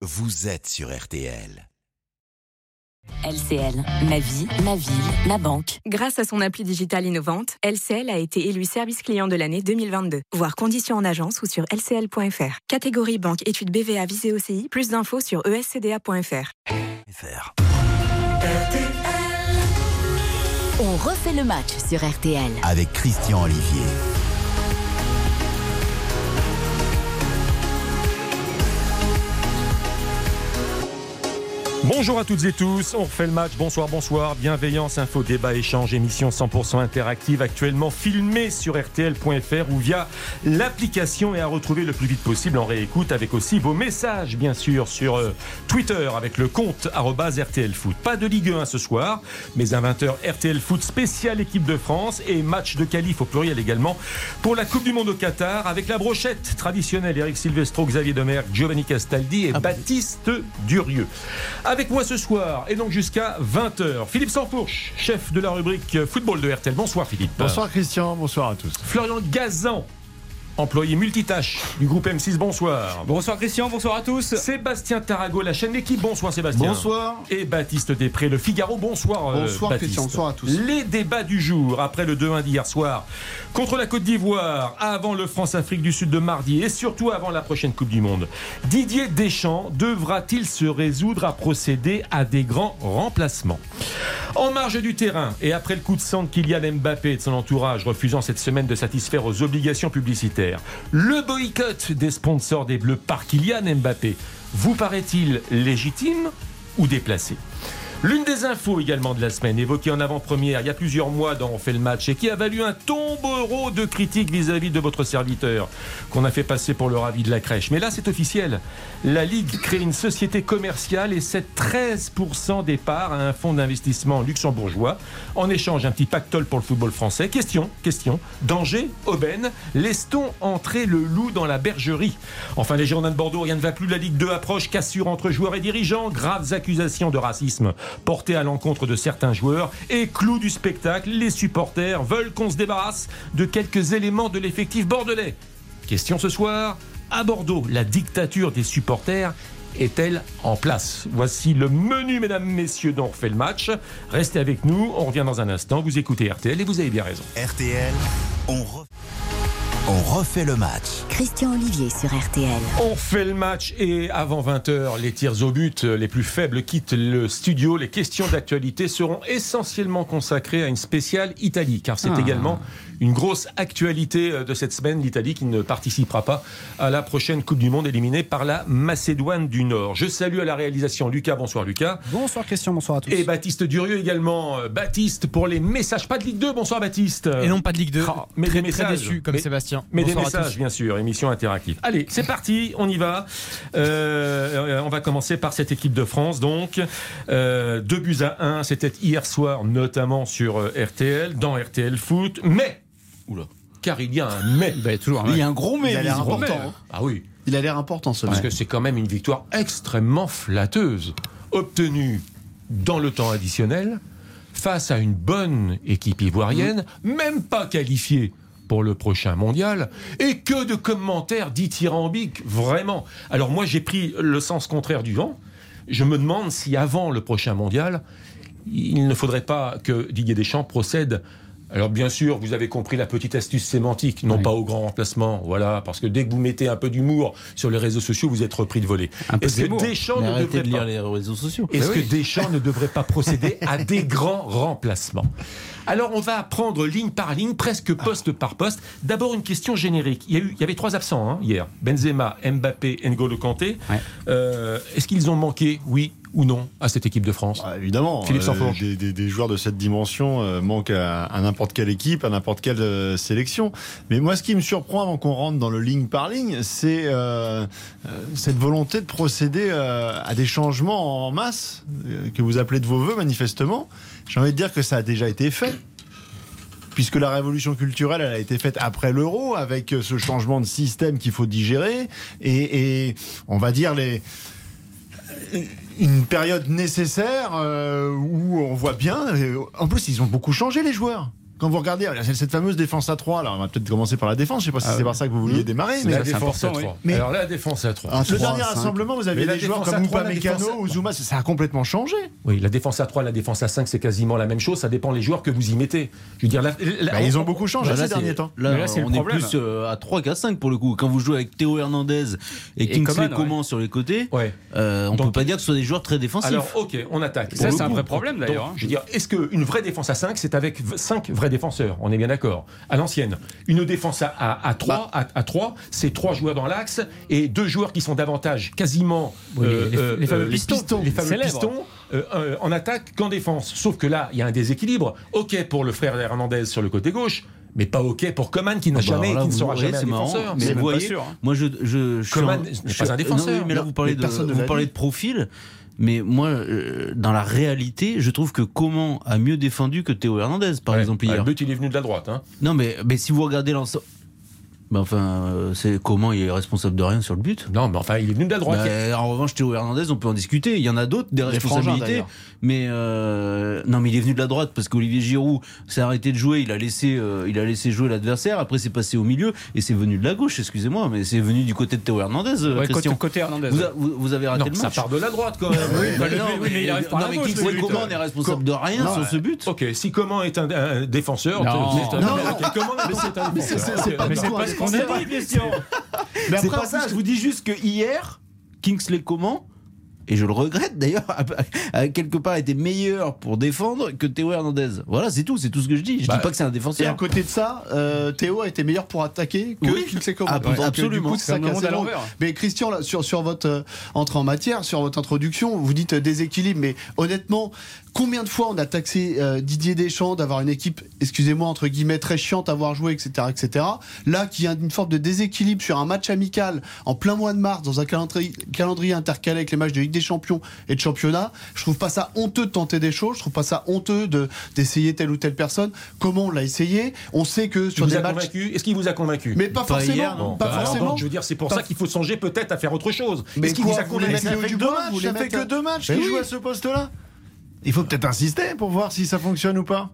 vous êtes sur RTL. LCL, ma vie, ma ville, ma banque. Grâce à son appli digitale innovante, LCL a été élu service client de l'année 2022. Voir conditions en agence ou sur lcl.fr. Catégorie banque études BVA visée OCI. Plus d'infos sur escda.fr. On refait le match sur RTL. Avec Christian Olivier. Bonjour à toutes et tous, on refait le match, bonsoir, bonsoir, bienveillance, info, débat, échange, émission 100% interactive, actuellement filmée sur rtl.fr ou via l'application et à retrouver le plus vite possible en réécoute avec aussi vos messages bien sûr sur euh, Twitter avec le compte arobase RTL Foot. Pas de Ligue 1 ce soir, mais à 20h RTL Foot spécial équipe de France et match de qualif au pluriel également pour la Coupe du Monde au Qatar avec la brochette traditionnelle Eric Silvestro, Xavier Demer, Giovanni Castaldi et Baptiste Durieux. Avec moi ce soir et donc jusqu'à 20h, Philippe Sanfourche, chef de la rubrique football de RTL. Bonsoir Philippe. Bonsoir Christian, bonsoir à tous. Florian Gazan, employé multitâche du groupe M6. Bonsoir. Bonsoir Christian, bonsoir à tous. Sébastien Tarago, la chaîne L'équipe. Bonsoir Sébastien. Bonsoir. Et Baptiste Després, le Figaro. Bonsoir. euh, Bonsoir, Baptiste. Christian, bonsoir à tous. Les débats du jour après le 2-1 d'hier soir contre la Côte d'Ivoire, avant le France-Afrique du Sud de mardi et surtout avant la prochaine Coupe du Monde. Didier Deschamps devra-t-il se résoudre à procéder à des grands remplacements? En marge du terrain et après le coup de sang de Kylian Mbappé et de son entourage refusant cette semaine de satisfaire aux obligations publicitaires, le boycott des sponsors des Bleus par Kylian Mbappé vous paraît-il légitime ou déplacé? L'une des infos également de la semaine, évoquée en avant-première il y a plusieurs mois dans On fait le match et qui a valu un tombereau de critiques vis-à-vis de votre serviteur, qu'on a fait passer pour le ravi de la crèche. Mais là, c'est officiel. La Ligue crée une société commerciale et cède 13% des parts à un fonds d'investissement luxembourgeois. En échange, un petit pactole pour le football français. Question, question. Danger, aubaine, laisse-t-on entrer le loup dans la bergerie? Enfin, les Girondins de Bordeaux, rien ne va plus. La Ligue 2 approche, cassure entre joueurs et dirigeants, graves accusations de racisme portées à l'encontre de certains joueurs. Et clou du spectacle, les supporters veulent qu'on se débarrasse de quelques éléments de l'effectif bordelais. Question ce soir, à Bordeaux, la dictature des supporters est-elle en place? Voici le menu, mesdames, messieurs, dont on refait le match. Restez avec nous, on revient dans un instant. Vous écoutez RTL et vous avez bien raison. RTL, on, on refait le match. Christian Olivier sur RTL. On fait le match et avant 20h, les tirs au but les plus faibles quittent le studio. Les questions d'actualité seront essentiellement consacrées à une spéciale Italie, car c'est également une grosse actualité euh, de cette semaine, l'Italie qui ne participera pas à la prochaine Coupe du Monde éliminée par la Macédoine du Nord. Je salue à la réalisation Lucas. Bonsoir Lucas. Bonsoir Christian, bonsoir à tous. Et Baptiste Durieux également. Euh, Baptiste pour les messages. Pas de Ligue 2. Bonsoir Baptiste. Et non pas de Ligue 2. Ah, mais très, des très messages. déçu comme Mais- Sébastien. Mais des Bonsoir messages, bien sûr, émission interactive. Allez, c'est parti, on y va. Euh, on va commencer par cette équipe de France, donc. Euh, deux buts à un, c'était hier soir, notamment sur euh, RTL, dans RTL Foot. Mais, oula, car il y a un mais. Bah, toujours. Il y a un gros mais, Il y a l'air important. hein. Ah oui, Il a l'air important ce parce que c'est quand même une victoire extrêmement flatteuse, obtenue dans le temps additionnel, face à une bonne équipe ivoirienne, même pas qualifiée pour le prochain mondial, et que de commentaires dithyrambiques, vraiment. Alors moi j'ai pris le sens contraire du vent, je me demande si avant le prochain mondial, il ne faudrait pas que Didier Deschamps procède. Alors bien sûr, vous avez compris la petite astuce sémantique, non Oui. pas au grand remplacement, voilà, parce que dès que vous mettez un peu d'humour sur les réseaux sociaux, vous êtes repris de voler. Est-ce que. Deschamps ne devrait de lire pas les réseaux sociaux. est-ce oui. que Deschamps ne devrait pas procéder à des grands remplacements? Alors, on va prendre ligne par ligne, presque poste par poste. D'abord, une question générique. Il y, a eu, il y avait trois absents hein, hier Benzema, Mbappé, N'Golo Kanté. Ouais. Euh, Est-ce qu'ils ont manqué, oui ou non, à cette équipe de France Ah, évidemment, Philippe euh, des, des- des joueurs de cette dimension euh, manquent à, à n'importe quelle équipe, à n'importe quelle sélection. Mais moi, ce qui me surprend avant qu'on rentre dans le ligne par ligne, c'est cette volonté de procéder à des changements en masse que vous appelez de vos voeux, manifestement. J'ai envie de dire que ça a déjà été fait. Puisque la révolution culturelle, elle a été faite après l'euro, avec euh, ce changement de système qu'il faut digérer, et, et on va dire les, une période nécessaire euh, où on voit bien. euh, En plus, ils ont beaucoup changé les joueurs. Quand vous regardez cette fameuse défense à 3, alors on va peut-être commencer par la défense, je sais pas si Ah c'est par ça que vous vouliez démarrer, mais la défense à important, 3. oui. Alors la défense à 3. Un le 3, dernier 5. rassemblement, vous Mais la des joueurs comme défense à- ou Zuma, ça a complètement changé. Oui, la défense à 3, la défense à 5, c'est quasiment la même chose. Ça dépend les joueurs que vous y mettez. Je veux dire, la- la- Bah, ils ont beaucoup changé Bah, ces là, derniers c'est- temps. Là, là, on est plus euh, à 3 qu'à 5 pour le coup. Quand vous jouez avec Théo Hernandez et, Et Kingsley Coman, sur les côtés, Ouais. euh, on Donc- peut pas dire que ce soit des joueurs très défensifs. Alors, ok, on attaque. Ça, c'est un vrai problème, d'ailleurs, hein. Je veux dire, est-ce qu'une vraie défense à 5, c'est avec 5 vrais défenseurs On est bien d'accord. À l'ancienne, une défense à, à, 3, Bah. à, 3 c'est 3 joueurs dans l'axe et deux joueurs qui sont davantage quasiment Oui, les- les- les fameux pistons. les fameux pistons euh, euh, en attaque qu'en défense. Sauf que là, il y a un déséquilibre. Ok pour le frère Hernandez sur le côté gauche. Mais pas OK pour Coman qui n'a Ah bah, jamais, là, qui ne sera jamais un c'est marrant, défenseur. mais C'est vous pas voyez, sûr, hein. moi je, je, je suis Coman n'est pas un défenseur. non, oui, mais là vous parlez mais de, vous parlez de profil. Mais moi, euh, dans la réalité, je trouve que Coman a mieux défendu que Théo Hernandez, par Ouais. exemple Ah, hier. Le but, il est venu de la droite. Hein. Non, mais, mais si vous regardez l'ensemble, ben, enfin, euh, c'est comment il est responsable de rien sur le but? Non, mais enfin, il est venu de la droite. Bah, en revanche, Théo Hernandez, on peut en discuter. Il y en a d'autres, des responsabilités. mais euh, non, mais il est venu de la droite parce qu'Olivier Giroud s'est arrêté de jouer. Il a laissé, euh, il a laissé jouer l'adversaire. Après, c'est passé au milieu et c'est venu de la gauche. Excusez-moi, mais c'est venu du côté de Théo Hernandez. euh, Ouais, côté, Christian. côté Hernandez. Vous, a- vous- vous avez raté Non, le ça match. part de la droite quand même. Bah non, oui, mais il arrive par non, la mais gauche, Kingsley le but. Coman est responsable de rien Non, sur ce but? Ok, si comment est un, un défenseur, Non. Non, ok, non. comment est un mais c'est- défenseur c'est- c'est pas Ok, Mais du c'est tout pas un ce qu'on a dit, Christian. Mais C'est après, pas ça, je vous dis juste que hier, Kingsley Coman, et je le regrette d'ailleurs, a, a quelque part été meilleur pour défendre que Théo Hernandez. Voilà, c'est tout, c'est tout ce que je dis. Je Bah, dis pas que c'est un Et à défenseur. côté de ça, euh, Théo a été meilleur pour attaquer que Oui. Kingsley Coman. Ah, Donc, euh, absolument. Du coup, ça l'envers. Mais Christian, là, sur, sur votre euh, entrée en matière, sur votre introduction, vous dites euh, déséquilibre. Mais honnêtement, combien de fois on a taxé euh, Didier Deschamps d'avoir une équipe, excusez-moi, entre guillemets, très chiante à voir jouer, etc., etc. Là, qui a une forme de déséquilibre sur un match amical en plein mois de mars, dans un calendrier, calendrier intercalé avec les matchs de Ligue des Champions et de championnat. Je trouve pas ça honteux de tenter des choses. Je trouve pas ça honteux de d'essayer telle ou telle personne. Comment on l'a essayé? On sait que Il sur vous des matchs. convaincu Est-ce qu'il vous a convaincu? Mais pas, Pas forcément. hier, non. Pas Bah, alors, forcément. donc, je veux dire, c'est pour Pas- ça qu'il faut songer peut-être à faire autre chose. Mais Est-ce qu'il vous a convaincu? Maillot fait que deux matchs, qu'il joue à ce poste-là. Il faut peut-être insister pour voir si ça fonctionne ou pas.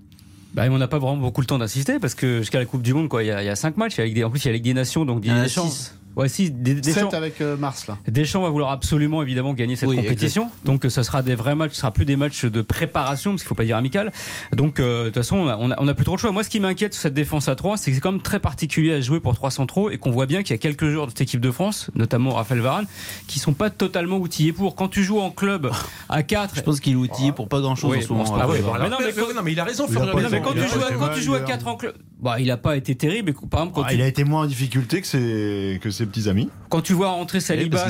Bah, on n'a pas vraiment beaucoup le temps d'assister parce que jusqu'à la Coupe du Monde, quoi, il y a, il y a cinq matchs. Il y a la Ligue des- en plus, il y a la Ligue des Nations, donc Il y en a Deschamps- six. Ouais, si, Des- Deschamps, avec euh, Mars là. Deschamps va vouloir absolument évidemment gagner cette Oui, compétition. Donc euh, ce sera des vrais matchs, ce sera plus des matchs de préparation parce qu'il faut pas dire amical. Donc euh, de toute façon, on a, on a- on a plus trop le choix. Moi, ce qui m'inquiète sur cette défense à 3, c'est que c'est quand même très particulier à jouer pour trois centraux et qu'on voit bien qu'il y a quelques joueurs de cette équipe de France, notamment Raphaël Varane, qui sont pas totalement outillés pour. Quand tu joues en club à 4 Je pense qu'il est outillé pour pas grand chose Oui, en ce moment. Ah ouais, alors, Mais non, mais mais, quand- non, mais il a raison, Il a mais quand tu joues, à- été quand mal, tu joues à hier. 4 en club, bah, il a pas été terrible. Par exemple, quand, Ah, tu, il a été moins en difficulté que ses, que ses petits amis. quand tu vois rentrer Oui, Saliba,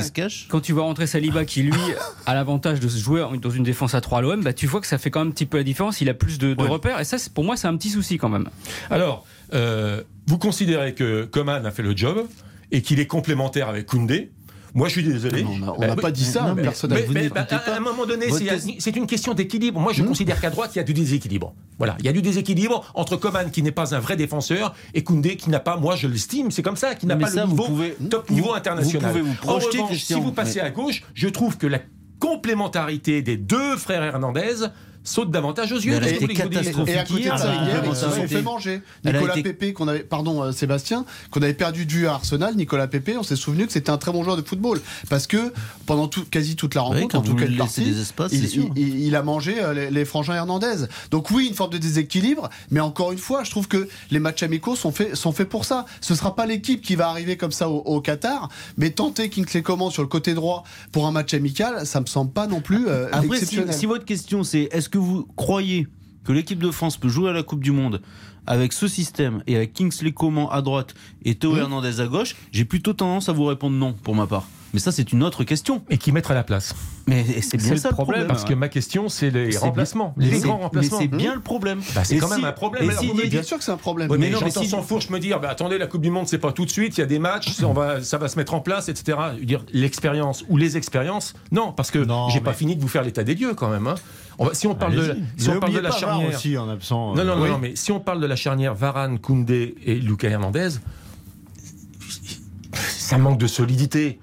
quand tu vois rentrer Saliba qui lui a l'avantage de se jouer dans une défense à 3 à l'OM, bah tu vois que ça fait quand même un petit peu la différence. Il a plus de, de Ouais. repères et ça, c'est- pour moi, c'est un petit souci quand même. Alors, euh, vous considérez que Coman a fait le job et qu'il est complémentaire avec Koundé Moi, je suis désolé. Non, on n'a Bah, n'a oui. pas dit ça, mais- personnellement. Mais, vous mais, bah, à un moment donné, c'est une question d'équilibre. Moi, je considère qu'à droite, il y a du déséquilibre. Voilà, il y a du déséquilibre entre Coman, qui n'est pas un vrai défenseur, et Koundé, qui n'a pas, moi je l'estime, c'est comme ça, qui n'a pas ça, le vous niveau, pouvez- top vous- niveau vous international. pouvez vous en projeter, revanche, Christian, si vous passez à gauche, je trouve que la complémentarité des deux frères Hernandez saute davantage aux yeux. Elle catastrophique. Et à côté de ça, hier, ils se sont fait manger. Nicolas été- Pépé, qu'on avait, pardon, euh, Sébastien, qu'on avait perdu de vue à Arsenal, Nicolas Pépé, on s'est souvenu que c'était un très bon joueur de football. Parce que pendant tout, quasi toute la Oui, rencontre, quand en tout cas partie, des espaces, il, c'est sûr. il- il- il a mangé euh, les, les frangins Hernandez. Donc oui, une forme de déséquilibre, mais encore une fois, je trouve que les matchs amicaux sont faits, sont faits pour ça. Ce sera pas l'équipe qui va arriver comme ça au, au Qatar, mais tenter Kingsley Coman sur le côté droit pour un match amical, ça me semble pas non plus euh, Après, si, exceptionnel. si votre question c'est est-ce que vous croyez que l'équipe de France peut jouer à la Coupe du Monde avec ce système et avec Kingsley Coman à droite et Théo Hernandez à gauche, j'ai plutôt tendance à vous répondre non pour ma part. Mais ça, c'est une autre question. Et qui mettre à la place. Mais c'est bien le ça le problème, problème. Parce que ma question, c'est les remplacements, bien- les mais grands remplacements. Mais c'est bien le problème. Bah, c'est quand si- même un problème. et Alors, si vous me Didier- Bien sûr que c'est un problème. Mais, Mais non, mais j'entends si- sans fourche me dire, bah, attendez, la Coupe du Monde, c'est pas tout de suite, il y a des matchs, on va, ça va se mettre en place, etc. Je veux dire, l'expérience ou les expériences, non, parce que j'ai mais- pas fini de vous faire l'état des lieux quand même. hein. On va- si on parle de, Allez-y. si on parle de la charnière, aussi en absent. non, euh, non, non, oui. non, mais si on parle de la charnière Varane, Koundé et Lucas Hernandez, ça manque de solidité.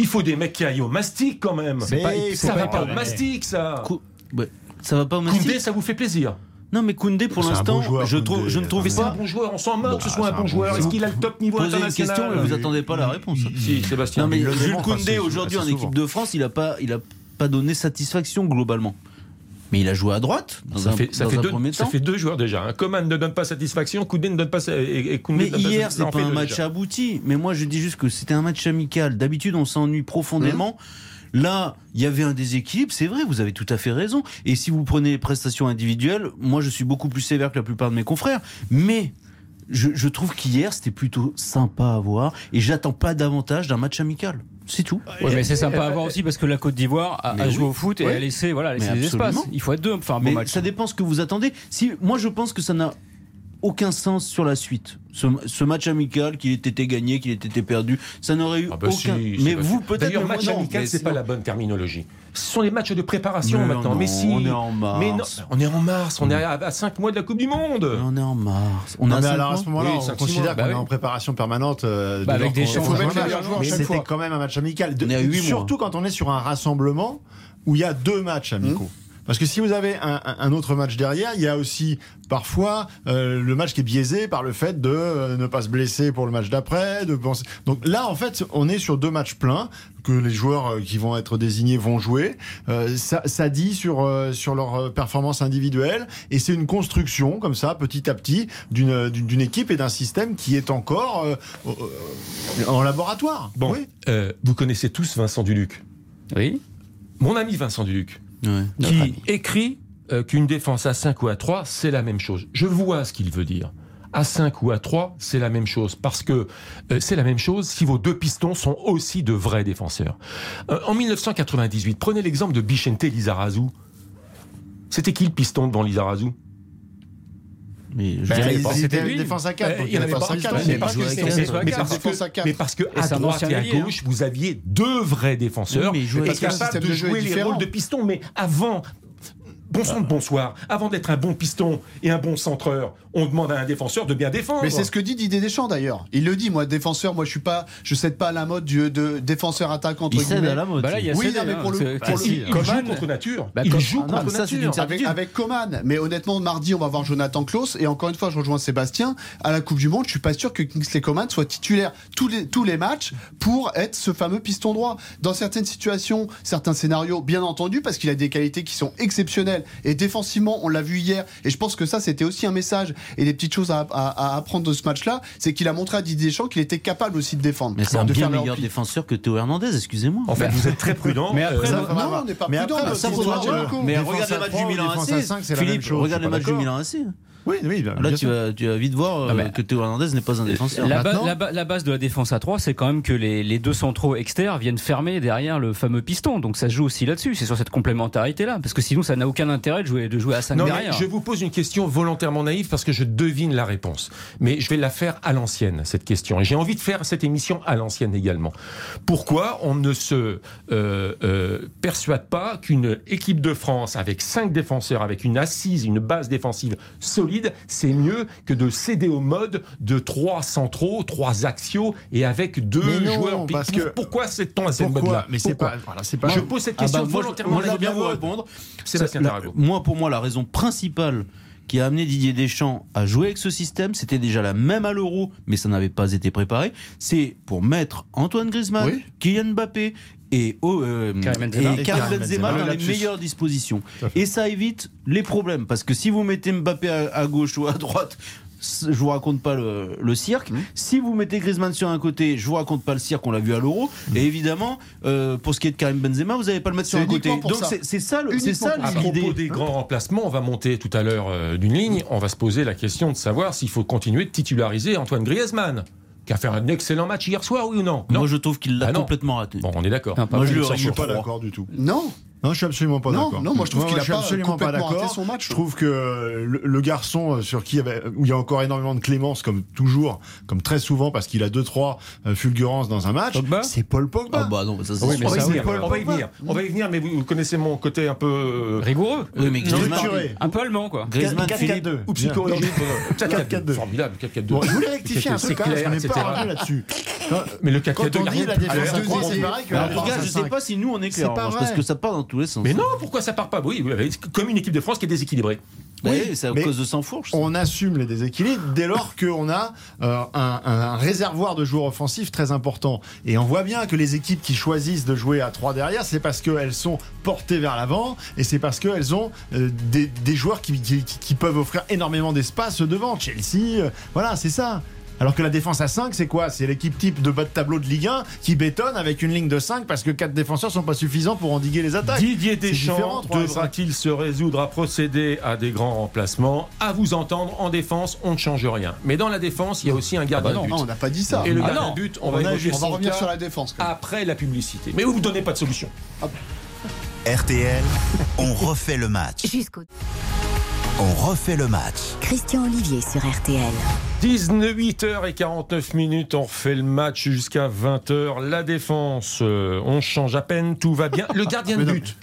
Il faut des mecs qui aillent au mastic quand même. Mais Pas- ça pas va pas au mastic, ça. Cou- ouais, ça va pas au Mastic Koundé, ça vous fait plaisir. Non, mais Koundé, pour l'instant, je, Koundé. trouve, je ne trouve Mais c'est un pas. bon joueur, on s'en moque que ce soit un bon un bon joueur. Est-ce qu'il a le top niveau Posez une question, mais vous attendez pas la réponse. Si, Sébastien. Non, mais Jules Koundé, aujourd'hui, en équipe de France, il n'a pas, il a pas donné satisfaction globalement. Mais il a joué à droite, dans Ça un, fait, ça, dans fait un deux, ça fait deux joueurs déjà. hein. Coman ne donne pas satisfaction, Koundé ne donne pas et, Mais hier, c'est pas un match déjà. abouti. Mais moi, je dis juste que c'était un match amical. D'habitude, on s'ennuie profondément. Là, il y avait un déséquilibre, c'est vrai, vous avez tout à fait raison. Et si vous prenez les prestations individuelles, moi, je suis beaucoup plus sévère que la plupart de mes confrères. Mais je, je trouve qu'hier, c'était plutôt sympa à voir. Et j'attends pas davantage d'un match amical. C'est tout. Ouais, mais c'est sympa à voir aussi parce que la Côte d'Ivoire a, oui. joué au foot et Ouais. a laissé, voilà, a laissé des espaces. Il faut être deux pour faire un bon Mais match. ça dépend ce que vous attendez. Si, moi, je pense que ça n'a aucun sens sur la suite. Ce, ce match amical, qu'il ait été gagné, qu'il ait été perdu, ça n'aurait eu Ah bah aucun. si, mais vous, peut-être. D'ailleurs, match non. amical, c'est pas la bonne terminologie. Ce sont les matchs de préparation Mais maintenant. non, mais si. on est en mars. Mais non, on est en mars. On est à 5 mois de la Coupe du Monde. On est en mars. On Non, a mais cinq alors à mois ce moment-là, Oui, on considère qu'on Bah est oui. en préparation permanente. euh, Bah, de avec des chances. c'était quand même un match amical. De- On est à huit mois. surtout quand on est sur un rassemblement où il y a deux matchs amicaux. Parce que si vous avez un, autre match derrière, il y a aussi parfois euh, le match qui est biaisé par le fait de euh, ne pas se blesser pour le match d'après. De penser... Donc là, en fait, on est sur deux matchs pleins que les joueurs euh, qui vont être désignés vont jouer. Euh, ça, ça dit sur euh, sur leur performance individuelle et c'est une construction comme ça, petit à petit, d'une équipe et d'un système qui est encore euh, euh, en laboratoire. Bon, Oui. euh, vous connaissez tous Vincent Duluc? Oui. Mon ami Vincent Duluc, Ouais. qui écrit euh, qu'une défense à 5 ou à 3, c'est la même chose. Je vois ce qu'il veut dire. À 5 ou à 3, c'est la même chose. Parce que euh, c'est la même chose si vos deux pistons sont aussi de vrais défenseurs. Euh, en 1998, prenez l'exemple de Bichente Lizarazu. C'était qui le piston devant Lizarazu? Mais je Ben, dirais ils pas. étaient c'était lui. défense à 4. Euh, il y avait pas à un 4. piston, mais mais parce parce que mais parce que- défense à quatre. mais parce que Et à c'est un droite et à ailier, hein. gauche, vous aviez deux vrais défenseurs Oui, mais ils jouaient et avec un capables de jouer les rôles de piston. Mais avant, bonsoir, bonsoir, avant d'être un bon piston et un bon centreur, on demande à un défenseur de bien défendre. Mais c'est ce que dit Didier Deschamps d'ailleurs. Il le dit, moi, défenseur, moi je suis pas, je cède pas à la mode du de défenseur attaquant entre Il cède à la mode. Bah là, il y a Oui, cédé, non, mais hein. pour le- pour le- il- il joue Coman- contre nature. Bah, il joue Ah non, contre ça, c'est une nature. Avec, avec Coman, mais honnêtement, mardi, on va voir Jonathan Klaus. Et encore une fois, je rejoins Sébastien. À la Coupe du Monde, je suis pas sûr que Kingsley Coman soit titulaire tous les, tous les matchs pour être ce fameux piston droit. Dans certaines situations, certains scénarios, bien entendu, parce qu'il a des qualités qui sont exceptionnelles. Et défensivement, on l'a vu hier. Et je pense que ça, c'était aussi un message et des petites choses à, à- à apprendre de ce match-là. C'est qu'il a montré à Didier Deschamps qu'il était capable aussi de défendre. Mais c'est un bien meilleur défenseur que Théo Hernandez, excusez-moi. En fait, vous êtes très prudent. Mais après, Euh, Ça, non, on n'est pas Mais prudent. après, ça, regarde le match du Milan AC. Philippe, regarde le match du. Milan AC. Oui, oui, bien Là, tu vas, tu vas vite voir euh, Ah, mais- que Théo Hernandez n'est pas un défenseur. La, ba- Maintenant- la ba- la base de la défense à 3, c'est quand même que les, les deux centraux externes viennent fermer derrière le fameux piston. Donc ça se joue aussi là-dessus. C'est sur cette complémentarité-là. Parce que sinon, ça n'a aucun intérêt de jouer, de jouer à 5 Non, mais derrière. je vous pose une question volontairement naïve parce que je devine la réponse. Mais je vais la faire à l'ancienne, cette question. Et j'ai envie de faire cette émission à l'ancienne également. Pourquoi on ne se euh, euh, persuade pas qu'une équipe de France avec cinq défenseurs, avec une assise, une base défensive solide, c'est mieux que de céder au mode de trois centraux, trois axiaux et avec deux non, joueurs. parce que- Pourquoi cède-t-on à cette mode-là Mais c'est Pourquoi pas. Voilà, c'est pas. Je pose cette Ah question bah, je- volontairement moi, je veux naïve. bien vous répondre. Sébastien Tarago. moi, pour moi, la raison principale qui a amené Didier Deschamps à jouer avec ce système, c'était déjà la même à l'Euro, mais ça n'avait pas été préparé. C'est pour mettre Antoine Griezmann, Oui. Kylian Mbappé et, oh, euh, Karim Benzema. et Et Karim Karim Benzema Benzema. dans Le les meilleures dispositions. Et ça évite les problèmes, parce que si vous mettez Mbappé à, à gauche ou à droite, je vous raconte pas le, le cirque. Si vous mettez Griezmann sur un côté, je vous raconte pas le cirque, on l'a vu à l'Euro. Et évidemment, euh, pour ce qui est de Karim Benzema, vous n'allez pas le mettre sur un côté. Donc c'est ça, le- c'est ça À propos des grands remplacements, on va monter tout à l'heure euh, d'une ligne. On va se poser la question de savoir s'il faut continuer de titulariser Antoine Griezmann, qui a fait un excellent match hier soir, oui ou non? Non. Moi, je trouve qu'il l'a Ah complètement raté. Bon, on est d'accord. Moi, je Je suis pas d'accord du tout. Non, Non, je suis absolument pas d'accord. non, moi, je trouve qu'il a pas absolument pas complètement raté d'accord. son match. Je trouve que le, le garçon euh, sur qui il y avait, où il y a encore énormément de clémence, comme toujours, comme très souvent, parce qu'il a deux trois euh, fulgurances dans un match, c'est Paul Pogba. Ah bah non, ça c'est Oui, mais on, va y ça, venir, Paul on va y venir. On va y venir, mais vous, vous connaissez mon côté un peu. euh, Rigoureux. Oui, mais Griezmann, Structuré. Un peu allemand, quoi. Griezmann, 4-4-2. Philippe, ou psychologique. 4-4-2. Formidable, 4-4-2. Bon, je voulais rectifier un C'est truc quand même, n'est pas revenu là-dessus. Mais le Quand 4-4-2, on il y a dit la défense à trois, on c'est dit- pareil que la je sais pas si nous on est clair, parce que ça part dans tous les sens. Mais non, pourquoi ça part pas? Oui, comme une équipe de France qui est déséquilibrée. Oui, c'est à mais cause de sang fourche. On assume les déséquilibres dès lors qu'on a euh, un, un- un réservoir de joueurs offensifs très important. Et on voit bien que les équipes qui choisissent de jouer à 3 derrière, c'est parce qu'elles sont portées vers l'avant et c'est parce qu'elles ont euh, des, des joueurs qui, qui- qui peuvent offrir énormément d'espace devant. Chelsea, euh, voilà, c'est ça. Alors que la défense à 5, c'est quoi? C'est l'équipe type de bas de tableau de Ligue 1 qui bétonne avec une ligne de 5 parce que 4 défenseurs sont pas suffisants pour endiguer les attaques. Didier Deschamps devra-t-il se résoudre à procéder à des grands remplacements? À vous entendre, en défense, on ne change rien. Mais dans la défense, il y a aussi un gardien bah non. de but. Non, on n'a pas dit ça. Et le Ah gardien de but, on, On va, On va revenir sur la défense. quand même. après la publicité. Mais vous ne donnez pas de solution. RTL, on refait le match. Jusqu'au On refait le match. Christian Olivier sur RTL. 18h49 minutes, on refait le match jusqu'à 20h. La défense, euh, on change à peine, tout va bien. Le gardien de but,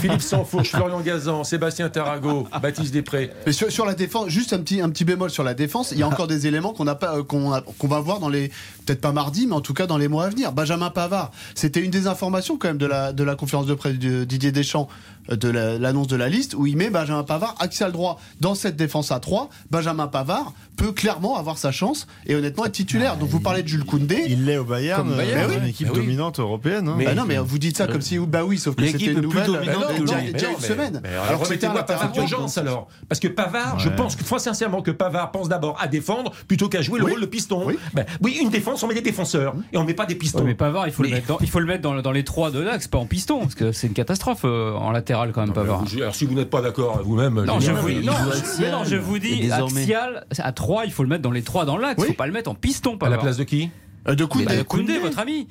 Philippe Sansfourche, Florian Gazan, Sébastien Tarago, Baptiste Després. Mais sur, sur la défense, juste un petit, un petit bémol sur la défense, il y a encore des éléments qu'on n'a pas, euh, qu'on va voir dans les, peut-être pas mardi, mais en tout cas dans les mois à venir. Benjamin Pavard, c'était une des informations quand même de la, de la conférence de presse de Didier Deschamps, euh, de la- l'annonce de la liste, où il met Benjamin Pavard axial droit dans cette défense à 3. Benjamin Pavard peut clairement avoir sa chance et honnêtement être titulaire. Donc vous parlez de Jules Koundé. Il l'est au Bayern, Comme Bayern, euh, oui. une équipe Bah oui. dominante européenne. hein. Mais- Bah non, mais vous dites ça comme si, bah oui, sauf que c'était une est plus nouvelle. dominante Bah non, le déjà, une semaine. mais Alors un remettez-moi Pavard d'urgence alors. Parce que Pavard, je pense que, sincèrement que Pavard pense d'abord à défendre plutôt qu'à jouer le Oui. rôle de piston. Oui. Ben, oui, une défense, on met des défenseurs et on met pas des pistons. Ouais, mais Pavard, il faut, Mais- le mettre dans, il faut le mettre dans, dans les trois de l'axe, pas en piston, parce que c'est une catastrophe euh, en latéral quand même, Non, mais Pavard. vous- alors si vous n'êtes pas d'accord vous-même, Non, je vous, non, axial. non, je dis, désormais- axial, à 3, il faut le mettre dans les 3 dans l'axe, Oui. il faut pas le mettre en piston, à la place de qui Euh, De Koundé. bah, Koundé, votre ami.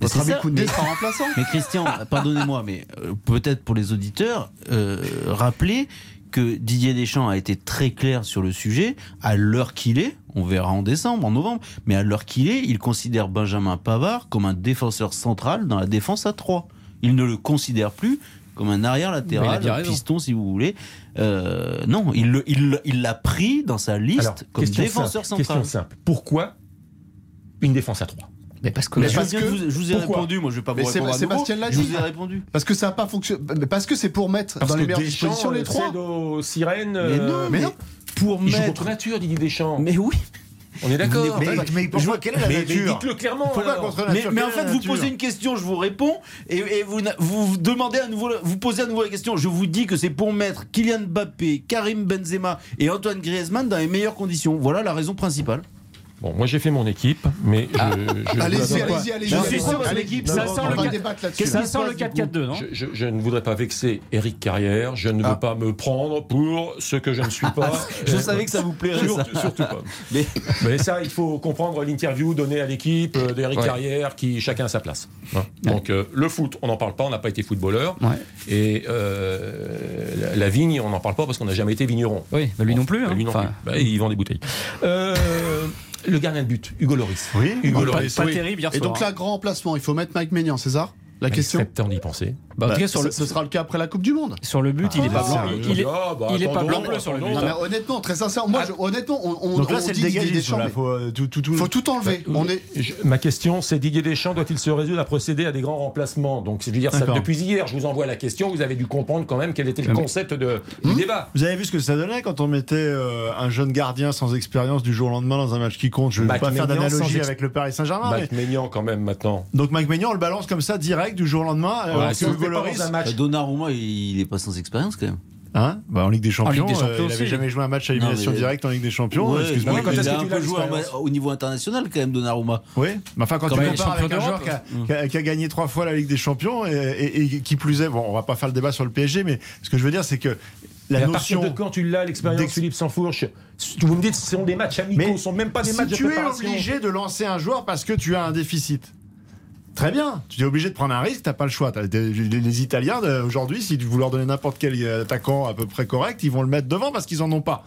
Votre ami. Koundé sera remplaçant. Mais Christian, pardonnez-moi, mais euh, peut-être pour les auditeurs, euh, rappelez que Didier Deschamps a été très clair sur le sujet, à l'heure qu'il est, on verra en décembre, en novembre, mais à l'heure qu'il est, il considère Benjamin Pavard comme un défenseur central dans la défense à 3. Il ne le considère plus comme un arrière latéral, un piston si vous voulez. Euh, non, il l'a pris dans sa liste Alors, comme défenseur simple, central. Question simple. Pourquoi une défense à 3 Mais parce que Mais Je, parce que- vous, je vous ai pourquoi répondu, moi je vais pas vous c'est- répondre à nouveau. Sébastien l'a Je dit. vous ai répondu. Parce que ça n'a pas fonctionné. Parce que c'est pour mettre Parce dans les que meilleures dispositions les euh, trois. sirènes. Mais euh, non, mais mais non. Pour il joue mettre. contre nature, Didier Deschamps. Mais oui. On est d'accord. Mais, mais pourquoi, quelle est la Mais- mais nature dites-le clairement. Pourquoi alors. contre la Mais, nature mais en fait, vous nature posez une question, je vous réponds, et, et vous, vous demandez à nouveau, vous posez à nouveau la question. Je vous dis que c'est pour mettre Kylian Mbappé, Karim Benzema et Antoine Griezmann dans les meilleures conditions. Voilà la raison principale. Bon, moi j'ai fait mon équipe, mais je. je- Allez-y, allez-y, allez-y. Je suis sûr que Allez, l'équipe, on ça sent le va quatre- débattre là-dessus. Ça sent le 4-4-2, non Je, je- je ne voudrais pas vexer Eric Carrière, je ne veux Ah. pas me prendre pour ce que je ne suis pas. Je Euh, savais que ça vous plairait. ça. Surtout, surtout pas. Mais- Mais ça, il faut comprendre l'interview donnée à l'équipe euh, d'Eric Ouais. Carrière, qui chacun a sa place. Hein. Donc euh, le foot, on n'en parle pas, on n'a pas été footballeur. Ouais. Et euh, la, la vigne, on n'en parle pas parce qu'on n'a jamais été vigneron. Oui, mais lui non plus. hein. Lui non Enfin, plus. Bah, il vend des bouteilles. Euh, le gardien de but, Hugo Loris. Oui, Hugo Loris. pas oui. terrible hier Et soir. donc là, grand remplacement, il faut mettre Mike Maignan, c'est ça? La Il question serait temps d'y penser. Bah, en tout Bah, cas, sur ce- le, ce sera le cas après la Coupe du Monde. sur le but, il est Ah, pas ça, blanc. Il est, Ah, bah, il est pas blanc-bleu sur le but. Non, mais honnêtement, très sincèrement, moi, je- honnêtement, on, on, Donc là, on c'est le là. mais Faut, euh, tout, tout, tout- faut tout enlever. Bah, on est. je- ma question, c'est Didier Deschamps doit-il se résoudre à procéder à des grands remplacements? Donc, je veux dire, ça, depuis hier, je vous envoie la question. Vous avez dû comprendre quand même quel était le Hum. concept de, du débat. Vous avez vu ce que ça donnait quand on mettait euh, un jeune gardien sans expérience du jour au lendemain dans un match qui compte? Je ne vais Mike pas faire Maignan d'analogie avec le Paris Saint-Germain. Mike Maignan, quand même, maintenant. Donc Mike Maignan, on le balance comme ça direct du jour au lendemain. alors Ouais, que Hugo Donnarumma, il est pas sans expérience quand même. Hein? Bah, en Ligue des Champions, Ligue des euh, il n'avait jamais joué un match à élimination mais- directe en Ligue des Champions. Ouais, Excuse-moi. mais mais quand il est-ce a que tu l'as, joué au niveau international quand même, Donnarumma. Oui, mais enfin quand Quand tu compares avec un joueur d'Europe. qui a, qui a- qui a gagné trois fois la Ligue des Champions et, et- et qui plus est, bon, on va pas faire le débat sur le PSG, mais ce que je veux dire, c'est que la Et à partir notion de quand tu l'as, l'expérience Philippe Sansfourche Vous me dites ce sont des matchs amicaux, Mais ce sont même pas des si matchs de tu es préparation. obligé de lancer un joueur parce que tu as un déficit. Très bien, tu es obligé de prendre un risque, t'as pas le choix. Les, Italiens euh, aujourd'hui, si vous leur donnez n'importe quel attaquant à peu près correct, ils vont le mettre devant parce qu'ils en ont pas.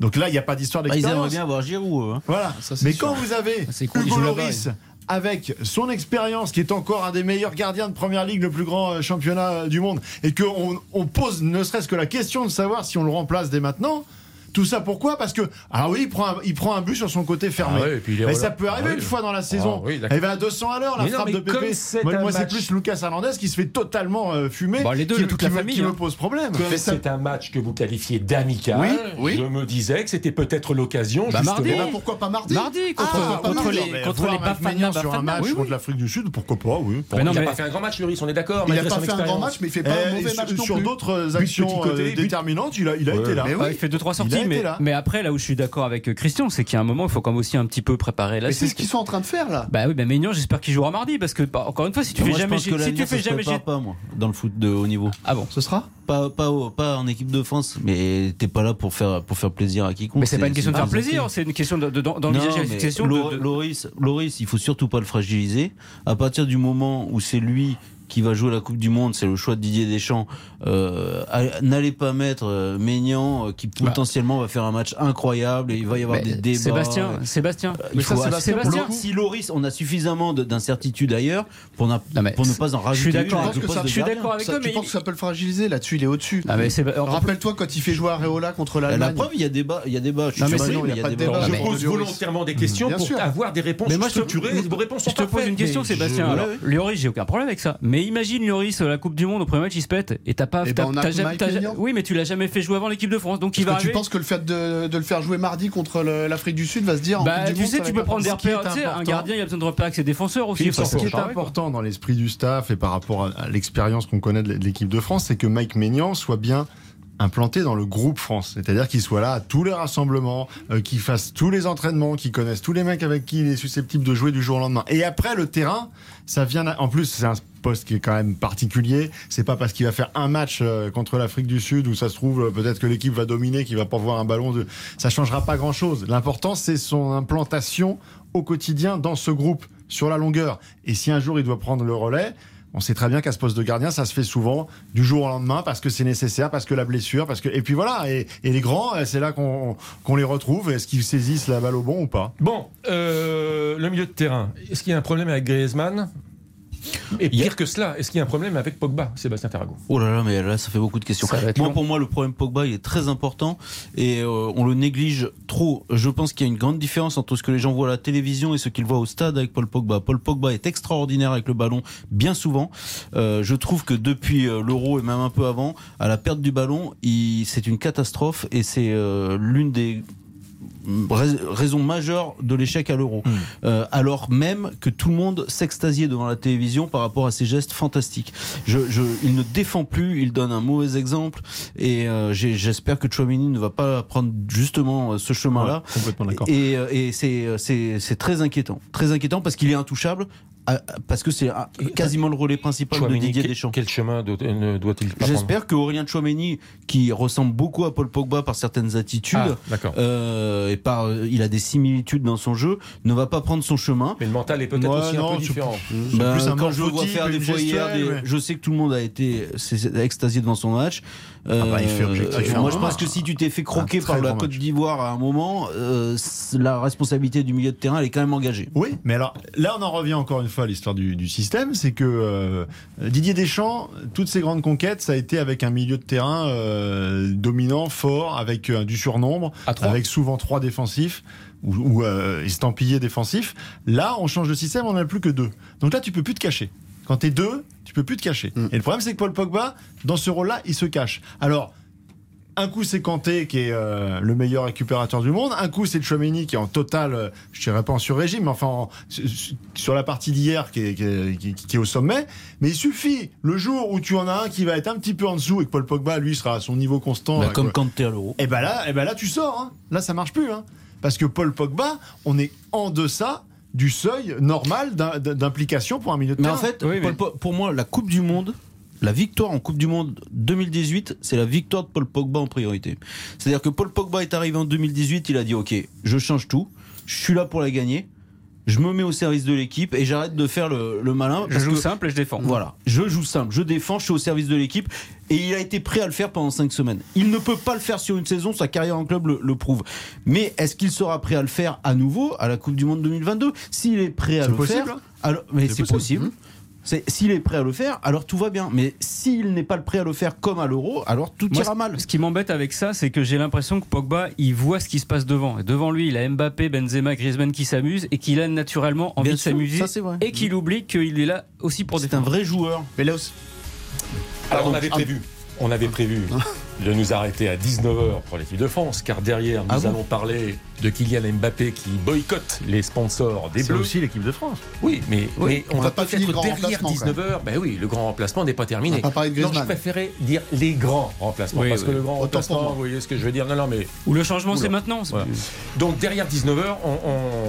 Donc là, il n'y a pas d'histoire Bah, ils aimeraient d'expérience. bien avoir Giroud. hein. Voilà. Ça, Mais sûr. quand vous avez C'est cool, Hugo Lloris avec son expérience, qui est encore un des meilleurs gardiens de première ligue, le plus grand euh, championnat euh, du monde, et qu'on on pose ne serait-ce que la question de savoir si on le remplace dès maintenant. Tout ça pourquoi? Parce que, alors oui, il prend, un, il prend un but sur son côté fermé. Ah ouais, et puis il est mais ça peut arriver Ah une oui. fois dans la saison. Ah oui, d'accord. il va à 200 à l'heure, la Mais non, frappe mais de Pépé. Moi, moi, c'est match- plus Lucas Hernandez qui se fait totalement euh, fumer. Bon, les deux, qui, toute qui la me, famille, qui me hein. pose problème. Comme c'est un match que vous qualifiez d'amical, Oui, oui. je me disais que c'était peut-être l'occasion Bah, justement. mardi. Eh ben, pourquoi pas mardi Mardi, contre, Ah, pas contre mardi. les, contre les Bafana sur un match Oui, oui. contre l'Afrique du Sud, pourquoi pas, oui. Non, il n'a mais- pas fait un grand match, Lloris, on est d'accord. Il a malgré pas fait un grand match, mais il fait pas un Eh, mauvais match non sur d'autres actions côté, euh, déterminantes, il a, il a Ouais. été là. Il fait deux trois Il a sorties, mais, là. mais après là où je suis d'accord avec euh, Christian, c'est qu'il y a un moment, il faut quand même aussi un petit peu préparer la Mais c'est ce qu'ils sont en train de faire là. Bah oui, bah Maignan, j'espère qu'il jouera mardi parce que bah, encore une fois, si tu Moi, fais jamais, si tu fais jamais, pas moi dans le foot de haut niveau. ah bon? Ce sera? Pas pas pas en équipe de France, mais t'es pas là pour faire pour faire plaisir à quiconque. Mais c'est pas une question de faire plaisir, c'est une question d'envisager la Loris, Loris, il faut surtout pas le fragiliser. À partir du moment où c'est lui qui va jouer la Coupe du Monde, c'est le choix de Didier Deschamps. Euh, N'allez pas mettre euh, Maignan euh, qui potentiellement va faire un match incroyable et il va y avoir Mais des débats. Sébastien, Sébastien, Il Mais ça, Sébastien, Sébastien, si Loris, on a suffisamment de- d'incertitudes ailleurs pour, n'a- pour ne pas en je rajouter. suis d'accord avec ça. Je suis d'accord avec Ça, toi, Tu mais penses que ça peut le fragiliser Là-dessus, il est au-dessus? Ah, Rappelle-toi quand il fait jouer Areola contre La l'Allemagne. preuve, il y a débat, il y a débat. Je. Je pose volontairement des questions pour avoir des réponses Mais moi, je structurées. Vos réponses sont Je te pose une question, Sébastien. je- Lloris, j'ai aucun problème avec ça. Mais imagine Lloris, euh, la Coupe du Monde, au premier match, il se pète et t'as pas. Eh ben, on a jamais- oui, mais tu l'as jamais fait jouer avant l'équipe de France, donc il va que tu penses que le fait de, de le faire jouer mardi contre l'Afrique du Sud va se dire Bah, tu Monde, sais, tu peux prendre des important. repères. Tu sais, un gardien, il a besoin de repères avec ses défenseurs aussi. Ce qui est important dans l'esprit du staff et par rapport à, à l'expérience qu'on connaît de l'équipe de France, c'est que Mike Maignan soit bien implanté dans le groupe France. C'est-à-dire qu'il soit là à tous les rassemblements, euh, qu'il fasse tous les entraînements, qu'il connaisse tous les mecs avec qui il est susceptible de jouer du jour au lendemain. Et après, le terrain, ça vient... En plus, c'est un poste qui est quand même particulier. C'est pas parce qu'il va faire un match euh, contre l'Afrique du Sud où ça se trouve, euh, peut-être que l'équipe va dominer, qu'il va pas voir un ballon. De... Ça changera pas grand-chose. L'important, c'est son implantation au quotidien dans ce groupe, sur la longueur. Et si un jour il doit prendre le relais, on sait très bien qu'à ce poste de gardien, ça se fait souvent du jour au lendemain parce que c'est nécessaire, parce que la blessure, parce que et puis voilà. Et, les grands, euh, c'est là qu'on les retrouve. Est-ce qu'ils saisissent la balle au bon ou pas? Bon, le milieu de terrain. Est-ce qu'il y a un problème avec Griezmann? Et a- pire que cela, est-ce qu'il y a un problème avec Pogba, Sébastien Ferrago Oh là là, mais là, ça fait beaucoup de questions. Moi, long. pour moi, le problème Pogba, il est très important et euh, on le néglige trop. Je pense qu'il y a une grande différence entre ce que les gens voient à la télévision et ce qu'ils voient au stade avec Paul Pogba. Paul Pogba est extraordinaire avec le ballon, bien souvent. Euh, je trouve que depuis euh, l'Euro et même un peu avant, à la perte du ballon, c'est une catastrophe et c'est euh, l'une des rais- raisons majeures de l'échec à l'Euro. Euh, alors même que tout le monde s'extasiait devant la télévision par rapport à ces gestes fantastiques. Je, je, il ne défend plus, il donne un mauvais exemple et euh, j'espère que Chouamini ne va pas prendre justement euh, ce chemin-là. Complètement d'accord. Et, et c'est très inquiétant, très inquiétant parce qu'il est intouchable, parce que c'est quasiment le relais principal de Chouameni, Didier quel- Deschamps. Quel chemin doit-il prendre J'espère que Aurélien Chouameni, qui ressemble beaucoup à Paul Pogba par certaines attitudes, Ah, euh, et par, il a des similitudes dans son jeu, ne va pas prendre son chemin. Mais le mental est peut-être Ouais, aussi non, un peu différent. Plus un quand je vois faire des fois hier, des- je sais que tout le monde a été extasié devant son match. Euh, bah, il fait objectivement moi, je pense que si tu t'es fait croquer par la Côte d'Ivoire à un moment, euh, la responsabilité du milieu de terrain elle est quand même engagée. Oui, mais alors là, on en revient encore une fois à l'histoire du, du système, c'est que euh, Didier Deschamps, toutes ses grandes conquêtes, ça a été avec un milieu de terrain euh, dominant, fort, avec euh, du surnombre, avec souvent trois défensifs ou, ou euh, estampillés défensifs. Là, on change de système, on n'a plus que deux. Donc là, tu peux plus te cacher. Quand t'es deux, tu peux plus te cacher. Mm. Et le problème, c'est que Paul Pogba, dans ce rôle-là, il se cache. Alors. Un coup c'est Kanté qui est euh, le meilleur récupérateur du monde, un coup c'est Chouameni qui est en total, euh, je dirais pas en sur-régime, mais enfin en- su- sur la partie d'hier qui est, qui, est, qui est- qui est au sommet. Mais il suffit le jour où tu en as un qui va être un petit peu en dessous et que Paul Pogba lui sera à son niveau constant. Bah, comme. Kanté à l'Euro. Et ben là, et ben là tu sors. Hein. Là ça marche plus, hein. parce que Paul Pogba, on est en deçà du seuil normal d'im- d'implication pour un milieu de Mais terrain. en fait, Oui, mais- pour moi, la Coupe du Monde, la victoire en Coupe du Monde 2018, c'est la victoire de Paul Pogba en priorité. C'est-à-dire que Paul Pogba est arrivé en 2018, il a dit OK, je change tout, je suis là pour la gagner, je me mets au service de l'équipe et j'arrête de faire le, le malin. Je joue que- simple et je défends. Voilà, je joue simple, je défends, je suis au service de l'équipe et il a été prêt à le faire pendant 5 semaines. Il ne peut pas le faire sur une saison, sa carrière en club le, le prouve. Mais est-ce qu'il sera prêt à le faire à nouveau à la Coupe du Monde 2022 S'il est prêt à le possible, faire, hein alors, mais C'est possible. possible. C'est s'il est prêt à le faire, alors tout va bien. Mais s'il n'est pas prêt à le faire comme à l'Euro, alors tout Moi, ira mal. Ce qui m'embête avec ça, c'est que j'ai l'impression que Pogba, il voit ce qui se passe devant. Et devant lui, il a Mbappé, Benzema, Griezmann qui s'amusent et qu'il a naturellement envie Bien de s'amuser et qu'il oublie qu'il est là aussi pour C'est un vrai joueur. Mais là aussi. Alors on Pardon. avait prévu, on avait prévu de nous arrêter à 19h pour l'équipe de France, car derrière nous Ah bon allons parler de Kylian Mbappé qui boycotte les sponsors des C'est Bleus. aussi l'équipe de France. Oui, mais, mais on, On va n'a pas fini peut-être derrière remplacement, 19h. Ben oui, le grand remplacement n'est pas terminé. On va pas parler de non, je préférais dire les grands remplacements Oui, parce oui. que le grand Autant remplacement, vous voyez ce que je veux dire Non, non, mais Ou le changement, c'est maintenant. Voilà. donc derrière 19h, on,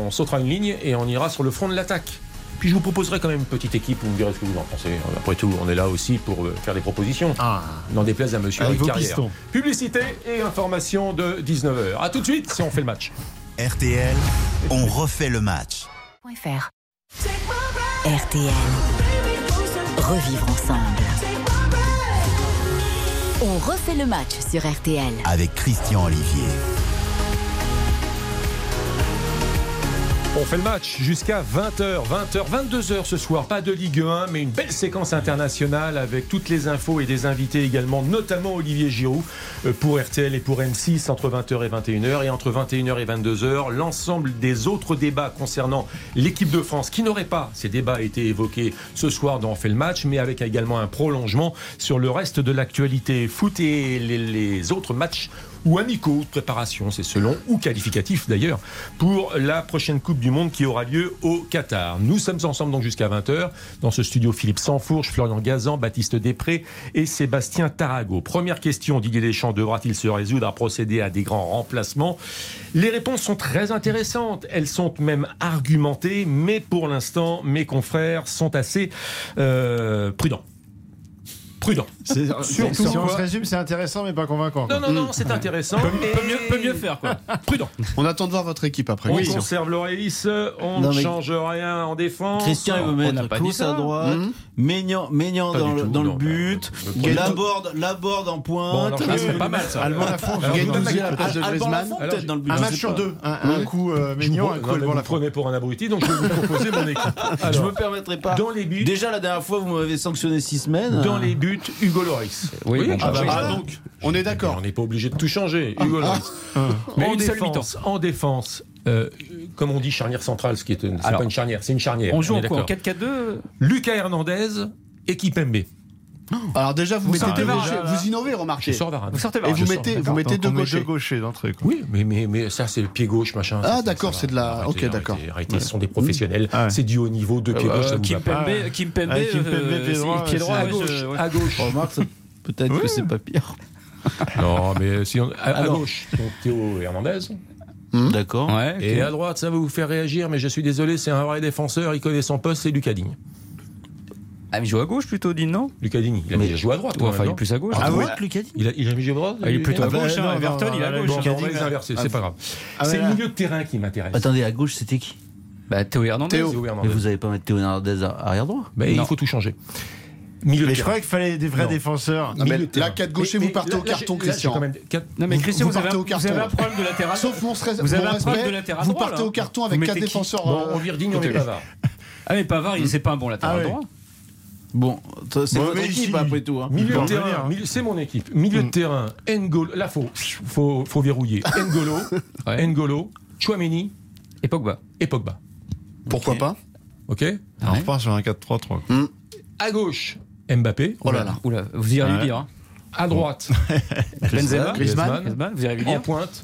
on sautera une ligne et on ira sur le front de l'attaque. Puis je vous proposerai quand même une petite équipe, vous me direz ce que vous en pensez. Après tout, on est là aussi pour euh, faire des propositions. Ah, N'en déplaise à monsieur avec Carrière. pistons. Publicité et information de 19h. A tout de suite si on fait le match. RTL, on refait le match. .fr. RTL. Revivre ensemble. On refait le match sur RTL. Avec Christian Olivier. On fait le match jusqu'à 20h, 20h, 22h ce soir. Pas de Ligue 1, mais une belle séquence internationale avec toutes les infos et des invités également, notamment Olivier Giroud euh, pour RTL et pour M6 entre 20h et 21h. Et entre 21h et 22h, l'ensemble des autres débats concernant l'équipe de France qui n'auraient pas, ces débats été évoqués ce soir dans On fait le match, mais avec également un prolongement sur le reste de l'actualité foot et les autres matchs ou amicaux de préparation, c'est selon, ou qualificatifs d'ailleurs, pour la prochaine Coupe du Monde qui aura lieu au Qatar. Nous sommes ensemble donc jusqu'à 20h dans ce studio Philippe Sansfourche, Florian Gazan, Baptiste Després et Sébastien Tarago. Première question, Didier Deschamps devra-t-il se résoudre à procéder à des grands remplacements? Les réponses sont très intéressantes, elles sont même argumentées, mais pour l'instant, mes confrères sont assez euh, prudents. Prudents. C'est- Surtout si on se résume, c'est intéressant mais pas convaincant. quoi. Non, non, non, c'est intéressant. Peut, mais peut mieux, peut mieux faire, quoi. Prudent. On attend de voir votre équipe après. On Christian. conserve Loris, on ne mais- change rien en défense. Christian, il veut on n'a mettre pas ça. à droite. Maignan, Maignan Pas dans, tout, dans non, le but, bah, la board, la board en Bon, pointe. alors ça serait pas mal ça. Allemand la France. Alors, Gagne vous le donnez deuxième la- à la place de Alban Griezmann. Lafont, Alors, peut-être dans le but. Un match sur deux. Un, coup euh, vous pro- un coup Alban vous la me prenez pour un abruti, donc je vais vous proposer mon équipe. Je me permettrai pas. dans les buts, Déjà la dernière fois, vous m'avez sanctionné six semaines. dans les buts, Hugo Loris. Oui, bon, ah, bah, bah, Ah, donc, on est d'accord. On n'est pas obligé de tout changer. Hugo Loris. Mais en une seule défense, en défense, euh, comme on dit charnière centrale, ce qui est une- c'est Alors, pas une charnière, c'est une charnière. On joue est en quoi En d'accord. 4-4-2 Lucas Hernandez, équipe MB. Alors déjà, vous, mettez sortez deux Varane. gauchers. Vous innovez, remarquez. Varane. Vous sortez Et Varane. vous je mettez, sors, vous D'accord, mettez deux gauchers. deux gauchers d'entrée. quoi. Oui, mais, mais, mais ça, c'est le pied gauche, machin. Ah, ça, d'accord, ça c'est de la- Arrêtez, ok, arrêtez, d'accord. Arrêtez, ce sont des professionnels. Ah ouais. C'est du haut niveau, de pied gauche, ça Euh, vous Kim va pas. Pembe, Kim Pembe, Ah, Kim Pembe, euh, pied droit, à gauche, à gauche. Remarque, ça- peut-être que c'est pas pire. Non, mais si on, à, gauche, donc Théo Hernandez. D'accord. Ouais, Et à droite, ça va vous faire réagir, mais je suis désolé, c'est un vrai défenseur, il connaît son poste, c'est Lucas Digne. Ah, mais il joue à gauche plutôt, Dean, non? Lucas Digne, il a Mais- déjà joué à droite. Ouais, quand Enfin, il est plus à gauche. À Ah droite, Lucas dit il, a, il a mis à droite Ah, il est plutôt à Ah bah, gauche, hein, non, Everton, non, il est à non, gauche. Bon, on va les inverser, ah, c'est pas grave. Ah, c'est le milieu de terrain qui m'intéresse. Attendez, à gauche, c'était qui? Bah, Théo Hernandez. Théo. Théo Mais vous avez pas mettre Théo Hernandez à- arrière droit? Mais il faut tout changer. Milieu Mais je croyais qu'il fallait des vrais Non. défenseurs. Non, mais là, terrain. quatre gauchers, Mais- vous partez au carton, Christian. Non, mais Christian, vous partez au un- vous carton, avez un problème de latéral. Sauf mon, stress- Vous avez un problème de latéral vous partez là. au carton avec mettez quatre qui? défenseurs. Bon, euh, on vire Digne, on est côté. Pavard. Ah, mais Pavard, il- c'est pas un bon latéral Ah droit. Bon, c'est Bon, votre équipe ici- après tout. hein. Milieu Bon, de terrain, c'est mon équipe. Milieu de Mm. terrain, N'Golo. Là, faut, faut, faut verrouiller. N'Golo, Ouais. N'Golo, Chouameni Et Pogba. et Pogba. Pourquoi Ok. pas Ok On repart sur un 4-3-3. quoi. À gauche, Mbappé. Oh là là. Oula, vous irez Ouais. lui dire. hein. À droite, Benzema. Griezmann. Griezmann, vous irez lui En pointe.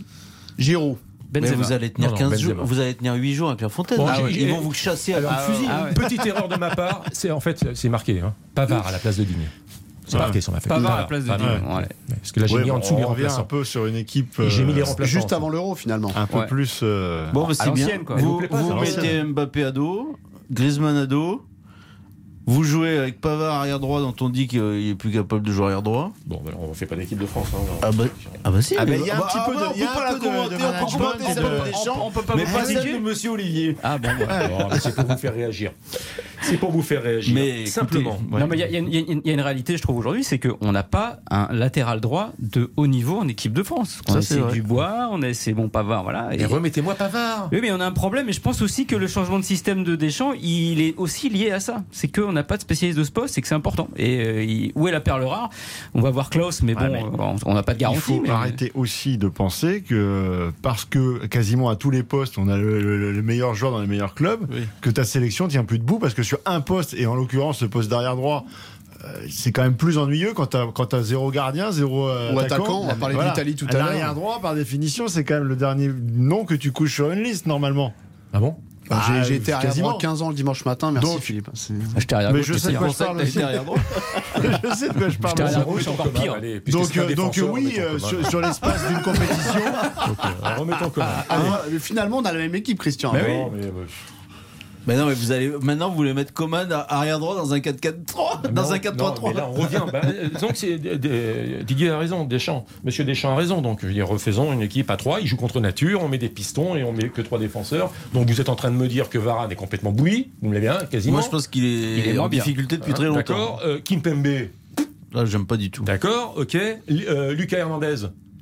Giroud. Mais Benzema. vous allez tenir Non, non, 15 Benzema. jours, vous allez tenir 8 jours avec la fontaine. Bon, Ah j'ai- ouais, j'ai- Ils vont vous chasser à de fusil. ah ouais. Petite erreur de ma part, c'est en fait, c'est marqué. Hein. Pavard à la place de Digne. C'est Ouais. marqué sur ma feuille. Pavard à la place de. Digne. Ouais. Parce que là, j'ai Ouais, mis en dessous les on revient un remplaçants. peu sur une équipe j'ai mis les euh, remplaçants. Juste avant l'euro, finalement. un peu Ouais. plus. euh, Bon, bah, c'est bien. quoi. Vous Vous, mettez Mbappé à dos, Griezmann à dos. Vous jouez avec Pavard arrière droit dont on dit qu'il est plus capable de jouer arrière droit. Bon, ben, on ne fait pas d'équipe de France. hein. Ah bah, ah bah si. Ah bah, il y a un bah, petit ah peu bah, de- on il y a peut un pas la peu de- commenter, on peut commenter et celle de- de Deschamps, On peut pas mais pas celle de Monsieur Olivier. Ah bon, bah. C'est pour vous faire réagir. C'est pour vous faire réagir. Mais Simplement. Non, mais il y, a- une- réalité, je trouve, aujourd'hui, c'est qu'on n'a pas un latéral droit de haut niveau en équipe de France. On Ça, a c'est essayé. Dubois, on a essayé bon Pavard, voilà. Et remettez-moi Pavard. Oui, mais on a un problème, et je pense aussi que le changement de système de Deschamps, il est aussi lié à ça. C'est qu'on n'a pas de spécialiste de ce poste, c'est que c'est important. Et euh, il- où est la perle rare? On va voir Klaus, mais bon, Ouais, mais on n'a pas de Il garantie. faut mais- arrêter aussi de penser que parce que quasiment à tous les postes, on a le, le- le meilleur joueur dans les meilleurs clubs, Oui. que ta sélection tient plus debout parce que sur un poste, et en l'occurrence le poste d'arrière droit, euh, c'est quand même plus ennuyeux quand t'as quand t'as zéro gardien, zéro euh, Ou attaquant, on va parler de l'Italie tout à l'heure. L'arrière droit, par définition, c'est quand même le dernier nom que tu couches sur une liste normalement. Ah bon? Bah, j'ai- Ah, J'ai été arrière quasiment. droit 15 ans le dimanche matin, merci Donc- Philippe. J'étais arrière Mais gauche, je sais de quoi pour je parle droit. je sais de quoi je parle. J'étais arrière aussi. gauche, encore pire. Allez, puisque Donc, euh, donc oui, euh, sur, sur l'espace d'une compétition, Euh, remettons commun. Ah, mais finalement, on a la même équipe, Christian. Mais hein. Non, mais, Mais non, mais vous allez maintenant vous voulez mettre Coman à- arrière droit dans un 4-4-3, dans non, un non, 4-3-3. mais là, on revient. Bah, euh, que c'est- euh, euh, Didier a raison, Deschamps. Monsieur Deschamps a raison. Donc, je veux dire, refaisons une équipe à 3. Il joue contre nature. On met des pistons et on met que trois défenseurs. Donc, vous êtes en train de me dire que Varane est complètement bouilli. Vous me l'avez bien, quasiment. Moi, je pense qu'il est, Il est en bien. difficulté depuis Hein, très longtemps. D'accord. Euh, Kimpembe. Là, j'aime pas du tout. D'accord. Ok. Euh, Lucas Hernandez.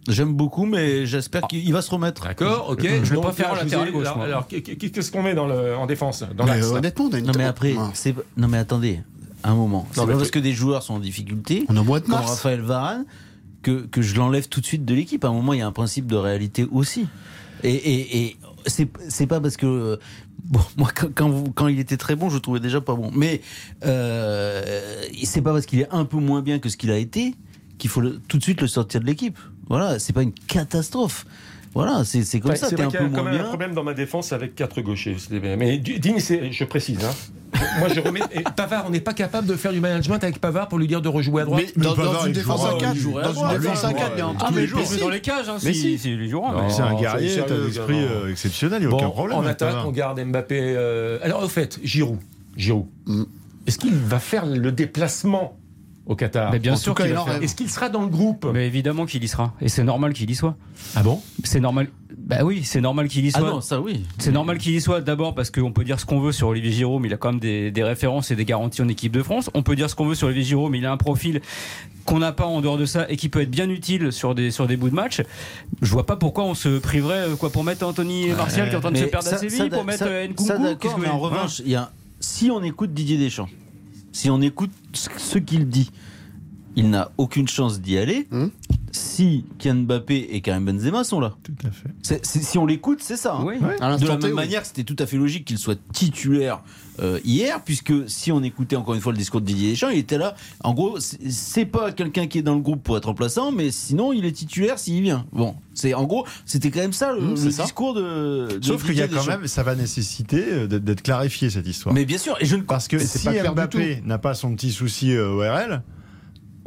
J'aime beaucoup, mais j'espère qu'il il va se remettre. D'accord. Ok. Je le préfère latéral gauche, Alors, alors, qu'est- qu'est- qu'est-ce qu'on met dans le, en défense dans Mais, euh, honnêtement, on a une Non, mais après, c'est non, mais attendez, un moment. C'est Non, pas mais parce que- des joueurs sont en difficulté, On au mois de comme mars. Raphaël Varane, que, que je l'enlève tout de suite de l'équipe. À un moment, il y a un principe de réalité aussi. Et, et, et c'est c'est pas parce que. euh, Bon, moi, quand, quand, vous- quand il était très bon, je le trouvais déjà pas bon. Mais euh, c'est pas parce qu'il est un peu moins bien que ce qu'il a été qu'il faut le- tout de suite le sortir de l'équipe. Voilà, c'est pas une catastrophe. Voilà, c'est c'est comme ça. c'est un qu'il y peu a quand même un problème dans ma défense avec quatre gauchers. C'est- Mais Digne, c'est- je précise. hein. Moi, je remets. et Pavard, on n'est pas capable de faire du management avec Pavard pour lui dire de rejouer à droite. Mais dans, Mais dans Pavard, une il défense jouera- à il 4, jouera à dans une défense à Lui, il 4, bien jouera- entendu. Ah, mais si. dans les cages, hein, Mais si, si. si, il jouera. Non. mais- c'est un c'est guerrier, t'as un esprit euh, exceptionnel, il n'y a Bon, aucun problème. en avec attaque, Pavard. on garde Mbappé. euh, Alors, au fait, Giroud. Giroud. Mm. Est-ce qu'il va faire le déplacement au Qatar Mais bien En sûr qu'il. Est-ce qu'il sera dans le groupe? Mais évidemment qu'il y sera. Et c'est normal qu'il y soit. Ah bon? C'est normal. Bah oui, c'est normal qu'il y Ah soit. non, ça oui. C'est normal qu'il y soit d'abord parce qu'on peut dire ce qu'on veut sur Olivier Giroud, mais il a quand même des, des références et des garanties en équipe de France. On peut dire ce qu'on veut sur Olivier Giroud, mais il a un profil qu'on n'a pas en dehors de ça et qui peut être bien utile sur des, sur des bouts de match. Je vois pas pourquoi on se priverait euh, quoi pour mettre Anthony Martial qui est en train de se perdre à ça- Séville, ça, pour mettre ça- euh, Nkunku. mais en revanche, il y a, si on écoute Didier Deschamps, si on écoute ce, qu'il dit, il n'a aucune chance d'y aller. Hum. Si Kylian Mbappé et Karim Benzema sont là, Tout à fait. Si on l'écoute, c'est ça. hein. Oui. À De la même oui. manière, c'était tout à fait logique qu'il soit titulaire euh, hier, puisque si on écoutait encore une fois le discours de Didier Deschamps, il était là. En gros, c'est- pas quelqu'un qui est dans le groupe pour être remplaçant, mais sinon il est titulaire s'il vient. Bon, c'est en gros, c'était quand même ça le, Mmh, ça. discours de. de Sauf qu'il y a quand Deschamps. même, ça va nécessiter euh, d'être clarifié cette histoire. Mais bien sûr, et je ne Parce que si Mbappé n'a pas son petit souci euh, ORL,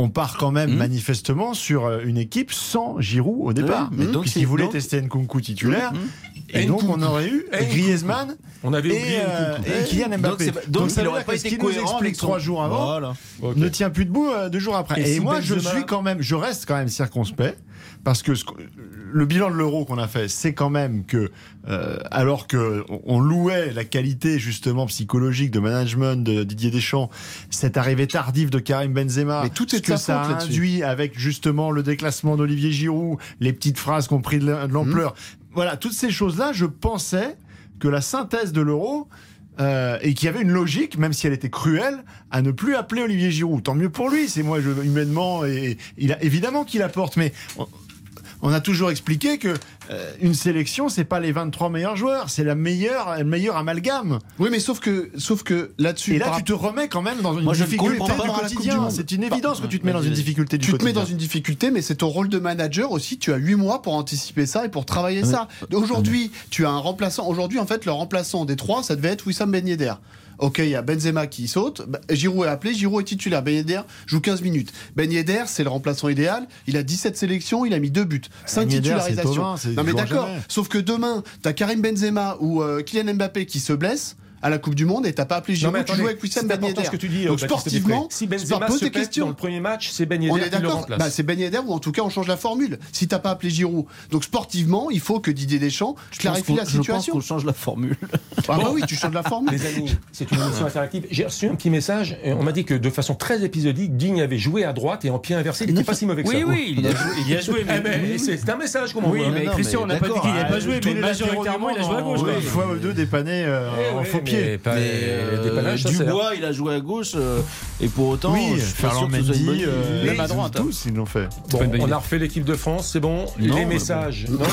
on part quand même Mhm. manifestement sur euh, une équipe sans Giroud au départ. Mais donc puisqu'il c'est- voulait donc- tester Nkunku titulaire. Mhm. Et donc Nkunku. on aurait eu Et Griezmann On avait et, euh, et Kylian Donc Mbappé. pas- donc ça il veut aurait dire pas été qu'il nous cohérent explique trois jours avant Voilà. Ne tient plus debout euh, deux jours après. Et Et, si moi, je suis quand même, je reste quand même circonspect parce que ce le bilan de l'euro qu'on a fait, c'est quand même que, euh, alors que on- louait la qualité justement psychologique de management de Didier Deschamps, cette arrivée tardive de Karim Benzema, Mais tout est ce que ça a induit avec justement le déclassement d'Olivier Giroud, les petites phrases qui ont pris de la- de l'ampleur. Voilà, toutes ces choses-là, je pensais que la synthèse de l'euro euh, et qu'il y avait une logique, même si elle était cruelle, à ne plus appeler Olivier Giroud. Tant mieux pour lui. C'est moi, je, humainement, et il a évidemment qu'il apporte, mais on, a toujours expliqué que euh, une sélection, c'est pas les 23 meilleurs joueurs, c'est la meilleure, le meilleur amalgame. Oui, mais sauf que, sauf que là-dessus, Et là, tu te remets quand même dans une Moi, difficulté du quotidien. C'est une évidence que tu te mets dans une difficulté du tu te mets dans une difficulté, mais c'est ton rôle de manager aussi. Tu as 8 mois pour anticiper ça et pour travailler Ah, ça. Aujourd'hui, tu as un remplaçant. Aujourd'hui, en fait, le remplaçant des trois, ça devait être Wissam Ben Yedder. Ok, il y a Benzema qui saute. Bah, Giroud est appelé. Giroud est titulaire. Ben Yedder joue 15 minutes. Ben Yedder, c'est le remplaçant idéal. Il a 17 sélections. Il a mis 2 buts. 5 Ben titularisations. Non, mais d'accord. Sauf que demain, t'as Karim Benzema ou euh, Kylian Mbappé qui se blesse à la Coupe du Monde et t'as pas appelé Giroud. tu joues avec Wissam Ben Yedder. ce que tu dis. Donc euh, sportivement, si Benzema pose se des questions. dans le premier match, c'est Ben On est qui le d'accord. remplace. Bah, c'est Ben Yedder ou en tout cas on change la formule. Si t'as pas appelé Giroud, donc sportivement, il faut que Didier Deschamps clarifie la Je pense qu'on situation. change la formule. Ah bah oui, tu changes la formule. Les amis, c'est une émission interactive. J'ai reçu un petit message. On m'a dit que de façon très épisodique, Digne avait joué à droite et en pied inversé. Il n'était pas si mauvais que ça. Oui, oui, il a joué, il y a joué. Ben, c'est un message qu'on m'envoie. Oui, mais non, Christian, on n'a pas dit qu'il n'avait pas Ah, joué, mais majoritairement, il a joué à gauche. Une fois ou deux dépanné euh, Eh en pied. pas Mais, euh. Dubois, il a joué à gauche euh, et pour autant, Oui, je suis sûr que bonne euh, Même à droite. hein. tous ils l'ont fait. Bon, pas une bonne on a refait l'équipe de France, c'est bon. Non, les messages. Bon,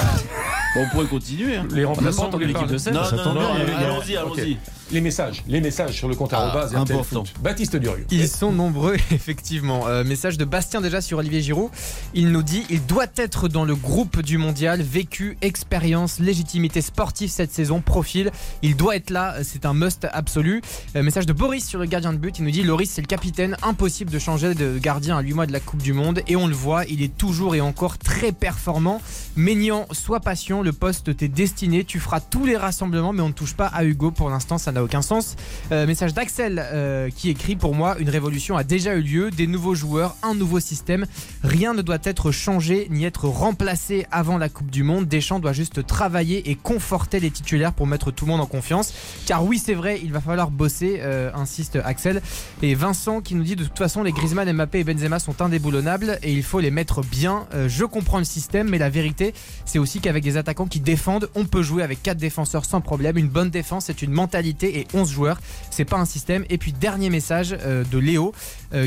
on pourrait continuer. hein. les remplaçants. vous l'équipe de 7. Non, ça non, tombe non, bien, il y a- allons-y, allons-y. Les messages, les messages sur le compte Ah, arrobase RTL important. Foot. Baptiste Durieux. Ils sont nombreux, effectivement. Euh, message de Bastien déjà sur Olivier Giroud. Il nous dit il doit être dans le groupe du mondial. Vécu, expérience, légitimité sportive cette saison, profil. Il doit être là. C'est un must absolu. Euh, message de Boris sur le gardien de but. Il nous dit Loris, c'est le capitaine. Impossible de changer de gardien à 8 mois de la Coupe du Monde. Et on le voit, il est toujours et encore très performant. Maignan, sois patient. Le poste t'est destiné. Tu feras tous les rassemblements, mais on ne touche pas à Hugo. Pour l'instant, ça n'a aucun sens. Euh, message d'Axel euh, qui écrit pour moi une révolution a déjà eu lieu, des nouveaux joueurs, un nouveau système. Rien ne doit être changé ni être remplacé avant la Coupe du Monde. Deschamps doit juste travailler et conforter les titulaires pour mettre tout le monde en confiance. Car oui, c'est vrai, il va falloir bosser, euh, insiste Axel. Et Vincent qui nous dit de toute façon les Griezmann, Mbappé et Benzema sont indéboulonnables et il faut les mettre bien. Euh, je comprends le système, mais la vérité, c'est aussi qu'avec des attaquants qui défendent, on peut jouer avec quatre défenseurs sans problème. Une bonne défense, c'est une mentalité et 11 joueurs, c'est pas un système. Et puis dernier message euh, de Léo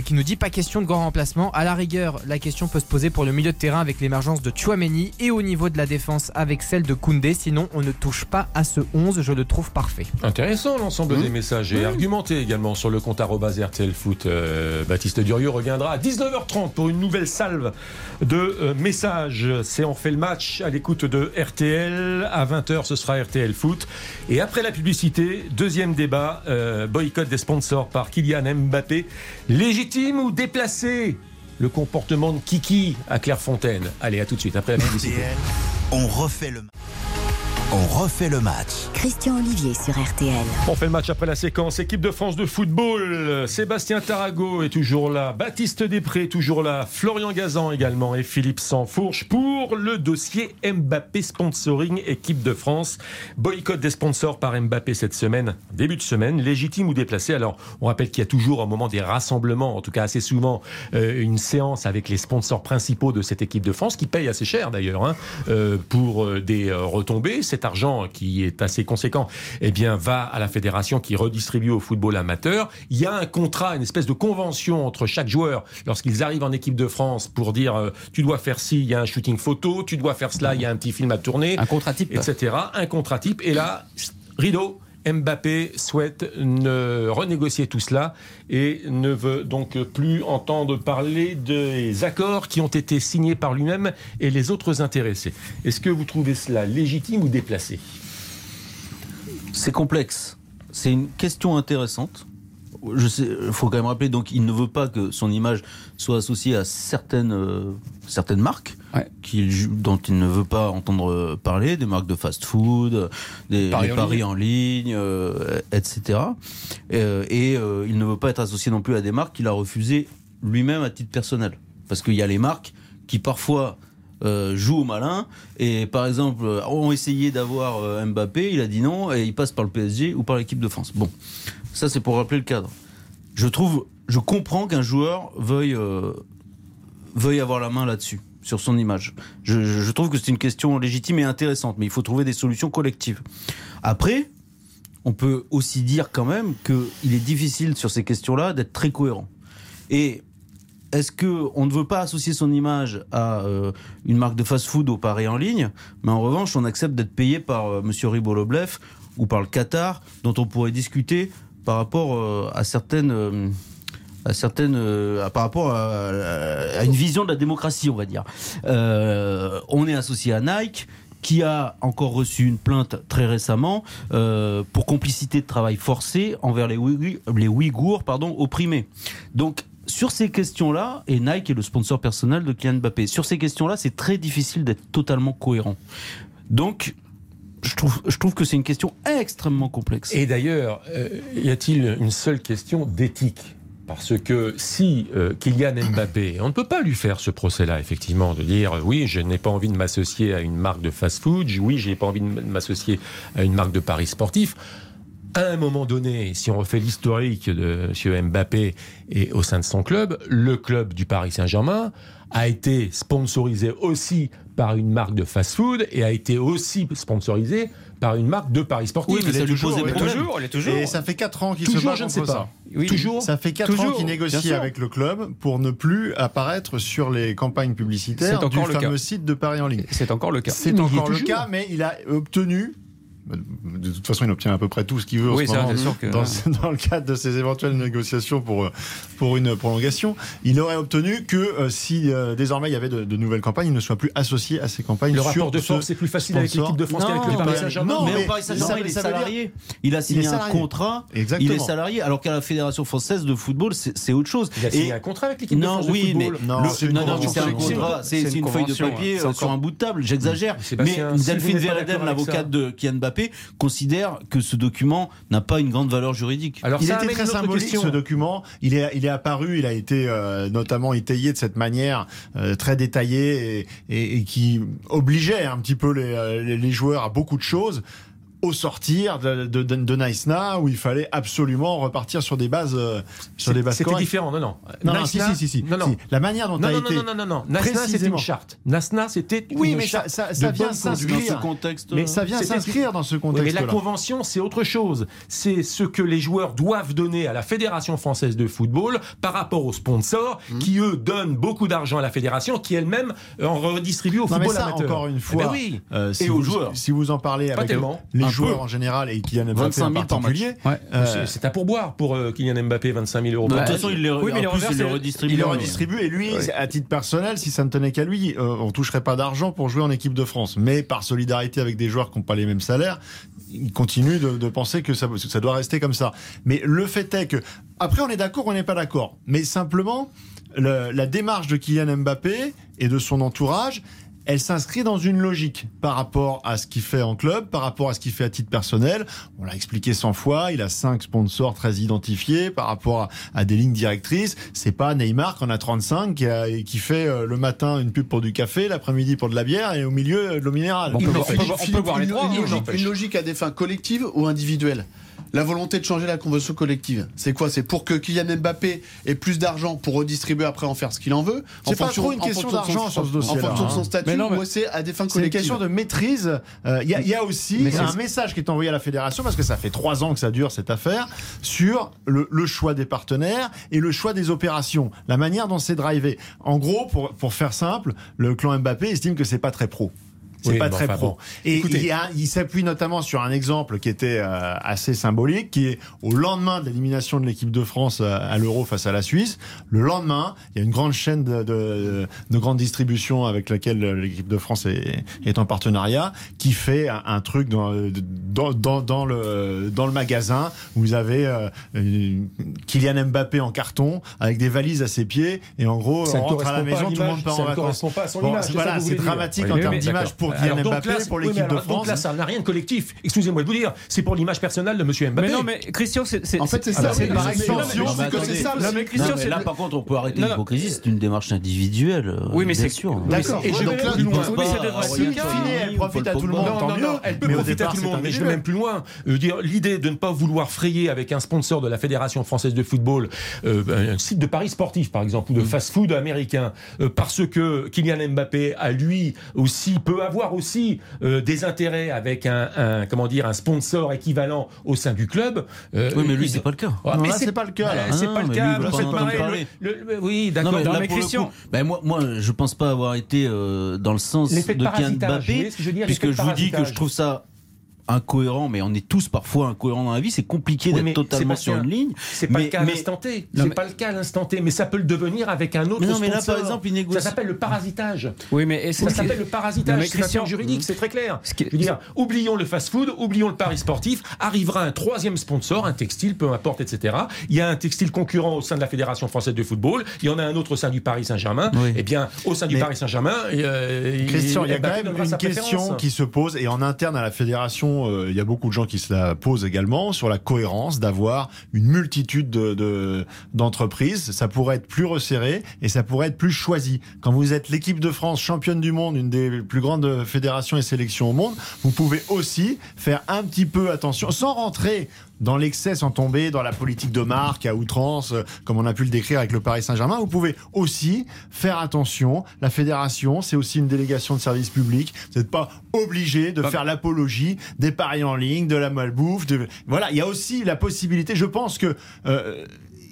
qui nous dit pas question de grand remplacement. À la rigueur, la question peut se poser pour le milieu de terrain avec l'émergence de Chouameni et au niveau de la défense avec celle de Koundé. Sinon, on ne touche pas à ce 11. Je le trouve parfait. Intéressant l'ensemble Mmh. des messages et argumenté également sur le compte RTL Foot. Euh, Baptiste Durieux reviendra à 19h30 pour une nouvelle salve de euh, messages. C'est On fait le match à l'écoute de RTL. À 20h, ce sera RTL Foot. Et après la publicité, deuxième débat, euh, boycott des sponsors par Kylian Mbappé. Légitime ou déplacé? Le comportement de Kiki à Clairefontaine Allez, à tout de suite après la publicité. RTL, on refait le On refait le match. Christian Olivier sur RTL. On fait le match après la séquence. Équipe de France de football. Sébastien Tarago est toujours là. Baptiste Després toujours là. Florian Gazan également. Et Philippe Sansfourche pour le dossier Mbappé sponsoring équipe de France. Boycott des sponsors par Mbappé cette semaine. Début de semaine. Légitime ou déplacé. Alors, on rappelle qu'il y a toujours au moment des rassemblements, en tout cas assez souvent, euh, une séance avec les sponsors principaux de cette équipe de France qui paye assez cher d'ailleurs hein, euh, pour euh, des euh, retombées. Cet argent qui est assez conséquent, eh bien, va à la fédération qui redistribue au football amateur. Il y a un contrat, une espèce de convention entre chaque joueur lorsqu'ils arrivent en équipe de France pour dire euh, tu dois faire ci, il y a un shooting photo, tu dois faire cela, il y a un petit film à tourner, Un contrat type. etc. Un contrat type. Et là, rideau. Mbappé souhaite ne renégocier tout cela et ne veut donc plus entendre parler des accords qui ont été signés par lui-même et les autres intéressés. Est-ce que vous trouvez cela légitime ou déplacé? C'est complexe. C'est une question intéressante. Je faut quand même rappeler donc il ne veut pas que son image soit associée à certaines euh, certaines marques Ouais. dont il ne veut pas entendre euh, parler, des marques de fast-food, des Paris en paris ligne. en ligne, euh, etc. Euh, et euh, il ne veut pas être associé non plus à des marques qu'il a refusées lui-même à titre personnel, parce qu'il y a les marques qui parfois euh, jouent au malin et par exemple euh, ont essayé d'avoir euh, Mbappé, il a dit non et il passe par le PSG ou par l'équipe de France. Bon, ça c'est pour rappeler le cadre. Je trouve, je comprends qu'un joueur veuille euh, veuille avoir la main là-dessus sur son image. Je, trouve que c'est une question légitime et intéressante, mais il faut trouver des solutions collectives. Après, on peut aussi dire quand même qu'il est difficile sur ces questions-là d'être très cohérent. Et est-ce que on ne veut pas associer son image à euh, une marque de fast-food au pari en ligne, mais en revanche, on accepte d'être payé par euh, Monsieur Riboloblev ou par le Qatar, dont on pourrait discuter par rapport euh, à certaines euh, à certaines euh, par rapport à, une vision de la démocratie, on va dire. Euh, on est associé à Nike qui a encore reçu une plainte très récemment euh, pour complicité de travail forcé envers les, Ouïgh- les Ouïghours pardon, opprimés. Donc sur ces questions-là, et Nike est le sponsor personnel de Kylian Mbappé, sur ces questions-là, c'est très difficile d'être totalement cohérent. Donc, je trouve, que c'est une question extrêmement complexe. Et d'ailleurs, y a-t-il une seule question d'éthique? Parce que si euh, Kylian Mbappé, on ne peut pas lui faire ce procès-là, effectivement, de dire oui, je n'ai pas envie de m'associer à une marque de fast-food, oui, je n'ai pas envie de m'associer à une marque de paris sportif. à un moment donné, si on refait l'historique de M. Mbappé et au sein de son club, le club du Paris Saint-Germain a été sponsorisé aussi par une marque de fast-food et a été aussi sponsorisé par une marque de paris sportif. Oui, mais ça lui toujours, posait elle est toujours. Et ça fait 4 ans qu'il se bat je ne contre sais ça. pas. Oui. Toujours. Ça fait 4 ans qu'il négocie avec le club pour ne plus apparaître sur les campagnes publicitaires du le fameux cas. site de Paris en ligne. C'est encore le cas. C'est encore le toujours. cas, mais il a obtenu. De toute façon, il obtient à peu près tout ce qu'il veut Oui, en ce ça, moment c'est sûr que- dans, dans le cadre de ses éventuelles négociations pour, euh, pour une prolongation. Il aurait obtenu que euh, si euh, désormais il y avait de, de nouvelles campagnes, il ne soit plus associé à ces campagnes. Le sur rapport de ce force est plus facile avec l'équipe de France qu'avec Non, le Paris mais- Saint-Germain. non, mais, mais au Paris Saint-Germain, ça- il est salarié. Il a signé un contrat. Exactement. Il est salarié, alors qu'à la Fédération française de football, c'est c'est autre chose. Il a signé Et- un contrat avec l'équipe de non, France de oui, mais football. Non, c'est une non, non, mais convention c'est un collective. contrat, c'est C'est c'est une une feuille de papier c'est sur un bout de table. J'exagère, mais Delphine avec l'avocate de Kylian Mbappé, considère que ce document n'a pas une grande valeur juridique. Alors il très symbolique question. ce document. Il est, il est apparu, il a été euh, notamment étayé de cette manière euh, très détaillée et, et- et qui obligeait un petit peu les, euh, les- les joueurs à beaucoup de choses au sortir de, de, de, de Nice Now, où il fallait absolument repartir sur des bases, euh, sur des bases C'était différent, non, non. Non, non, si, si, si, si. Non, non. Si. La manière dont Non, a non, été. non, non, non, non. C'était précisément. une charte. Nasna, c'était Oui, une mais ça, charte ça, vient s'inscrire. Dans ce contexte, Mais ça vient s'inscrire dans ce Oui, mais la convention, c'est autre chose. C'est ce que les joueurs doivent donner à la Fédération française de football par rapport aux sponsors Mmh. qui, eux, donnent beaucoup d'argent à la Fédération qui elle-même en redistribue au Non, mais football ça, amateur. encore une Eh fois, ben oui. euh, si Et vous, aux joueurs. Si vous en parlez Pas avec tellement. les Peu. en général et Kylian Mbappé 25 en 000 par match. particulier, Ouais. euh, C'est- un pourboire pour euh, Kylian Mbappé, 25 000 euros Bah, de toute façon, il les, Oui, mais les en plus, revers, il les redistribue. il le Ouais. redistribue et lui, à titre personnel, si ça ne tenait qu'à lui, euh, on toucherait pas d'argent pour jouer en équipe de France. Mais par solidarité avec des joueurs qui n'ont pas les mêmes salaires, il continue de, de penser que ça, ça doit rester comme ça. Mais le fait est que, après, on est d'accord, on n'est pas d'accord. Mais simplement, le- la démarche de Kylian Mbappé et de son entourage, elle s'inscrit dans une logique par rapport à ce qu'il fait en club, par rapport à ce qu'il fait à titre personnel. On l'a expliqué 100 fois, il a cinq sponsors très identifiés par rapport à, à des lignes directrices. C'est pas Neymar qui en a 35 qui, a- qui fait euh, le matin une pub pour du café, l'après-midi pour de la bière et au milieu euh, de l'eau minérale. Bon, on peut voir- fait- on peut voir- on Philippe, peut voir les une- trois, Une, logique, n'empêche. une logique à des fins collectives ou individuelles? La volonté de changer la convention collective, c'est quoi? C'est pour que Kylian Mbappé ait plus d'argent pour redistribuer après en faire ce qu'il en veut. C'est pas fonction- trop une question d'argent sur ce dossier-là, En fonction de hein. son statut, Mais non, mais- ou c'est à des fins C'est une question de maîtrise. Euh, Il y, a- il y a aussi un message qui est envoyé à la fédération parce que ça fait trois ans que ça dure cette affaire sur le, le choix des partenaires et le choix des opérations, la manière dont c'est drivé. En gros, pour, pour faire simple, le clan Mbappé estime que c'est pas très pro. C'est Oui, pas très enfin, pro. bon. Et Écoutez. il, y a- il s'appuie notamment sur un exemple qui était euh, assez symbolique, qui est au lendemain de l'élimination de l'équipe de France à, à l'Euro face à la Suisse. Le lendemain, il y a une grande chaîne de, de, de grande distribution avec laquelle l'équipe de France est, est en partenariat, qui fait un, un truc dans, dans, dans, dans le, dans le magasin où vous avez euh, Kylian Mbappé en carton avec des valises à ses pieds et en gros Ça on rentre à la maison, tout le monde part ça en ne vacances. correspond pas à son Bon, image, voilà, c'est dramatique Oui, en termes d'image d'accord. Pour Alors, Kylian donc Mbappé, là, pour oui, l'équipe mais de alors, France. Donc là, ça n'a rien de collectif. Excusez-moi de vous dire, c'est pour l'image personnelle de Monsieur Mbappé. Mais non, mais Christian, c'est. En fait, c'est ça, par extension, non, mais- c'est que c'est ça. Non, mais Christian, là, par contre, on peut arrêter l'hypocrisie. C'est une démarche individuelle. euh, Oui, mais c'est- sûr. D'accord. Et je vais donc même là, plus loin. Si elle profite à tout le monde, Non, tant non, mieux. elle peut profiter à tout le monde, mais je vais même plus loin. Euh, dire l'idée de ne pas vouloir frayer avec un sponsor de la Fédération française de football, euh, un site de paris sportif par exemple, ou de fast-food américain, parce que Kylian Mbappé a lui aussi peut avoir aussi euh, des intérêts avec un, un- comment dire un sponsor équivalent au sein du club. euh, Oui, mais lui, c'est pas le cas. Ah, Non, mais là, c'est pas le cas, là. C'est Ah pas le cas. lui, vous pas parler. le- le- oui, d'accord. Non, mais là, mais Christian- coup, ben, moi, moi, je pense pas avoir été euh, dans le sens L'effet de Kylian Mbappé, puisque je vous dis que je trouve ça incohérent, mais on est tous parfois incohérents dans la vie. C'est compliqué Oui, d'être totalement sur une ligne. C'est pas Mais- le cas à mais- l'instant T. C'est mais- pas le cas à l'instant T, mais ça peut le devenir avec un autre Mais non, mais là, sponsor. par exemple, il Ça s'appelle le parasitage. Oui, mais Ça c'est- s'appelle le parasitage. mais C'est un Christian- juridique, c'est très clair. Ce qui- Je veux dire, oublions le fast-food, oublions le pari sportif. Arrivera un troisième sponsor, un textile, peu importe, etc. Il y a un textile concurrent au sein de la Fédération française de football. Il y en a un autre au sein du Paris Saint-Germain. Oui. Eh bien, au sein du Mais- Paris Saint-Germain, euh, Christian, il y a quand même une question qui se pose et en interne à la fédération euh, il y a beaucoup de gens qui se la posent également, sur la cohérence d'avoir une multitude de- de- d'entreprises. ça pourrait être plus resserré et ça pourrait être plus choisi. Quand vous êtes l'équipe de France championne du monde, une des plus grandes fédérations et sélections au monde, vous pouvez aussi faire un petit peu attention, sans rentrer dans l'excès, sans tomber dans la politique de marque à outrance, euh, comme on a pu le décrire avec le Paris Saint-Germain. Vous pouvez aussi faire attention. La fédération, c'est aussi une délégation de service public. Vous n'êtes pas obligé de faire l'apologie des paris en ligne, de la malbouffe. De... Voilà, il y a aussi la possibilité. Je pense que euh,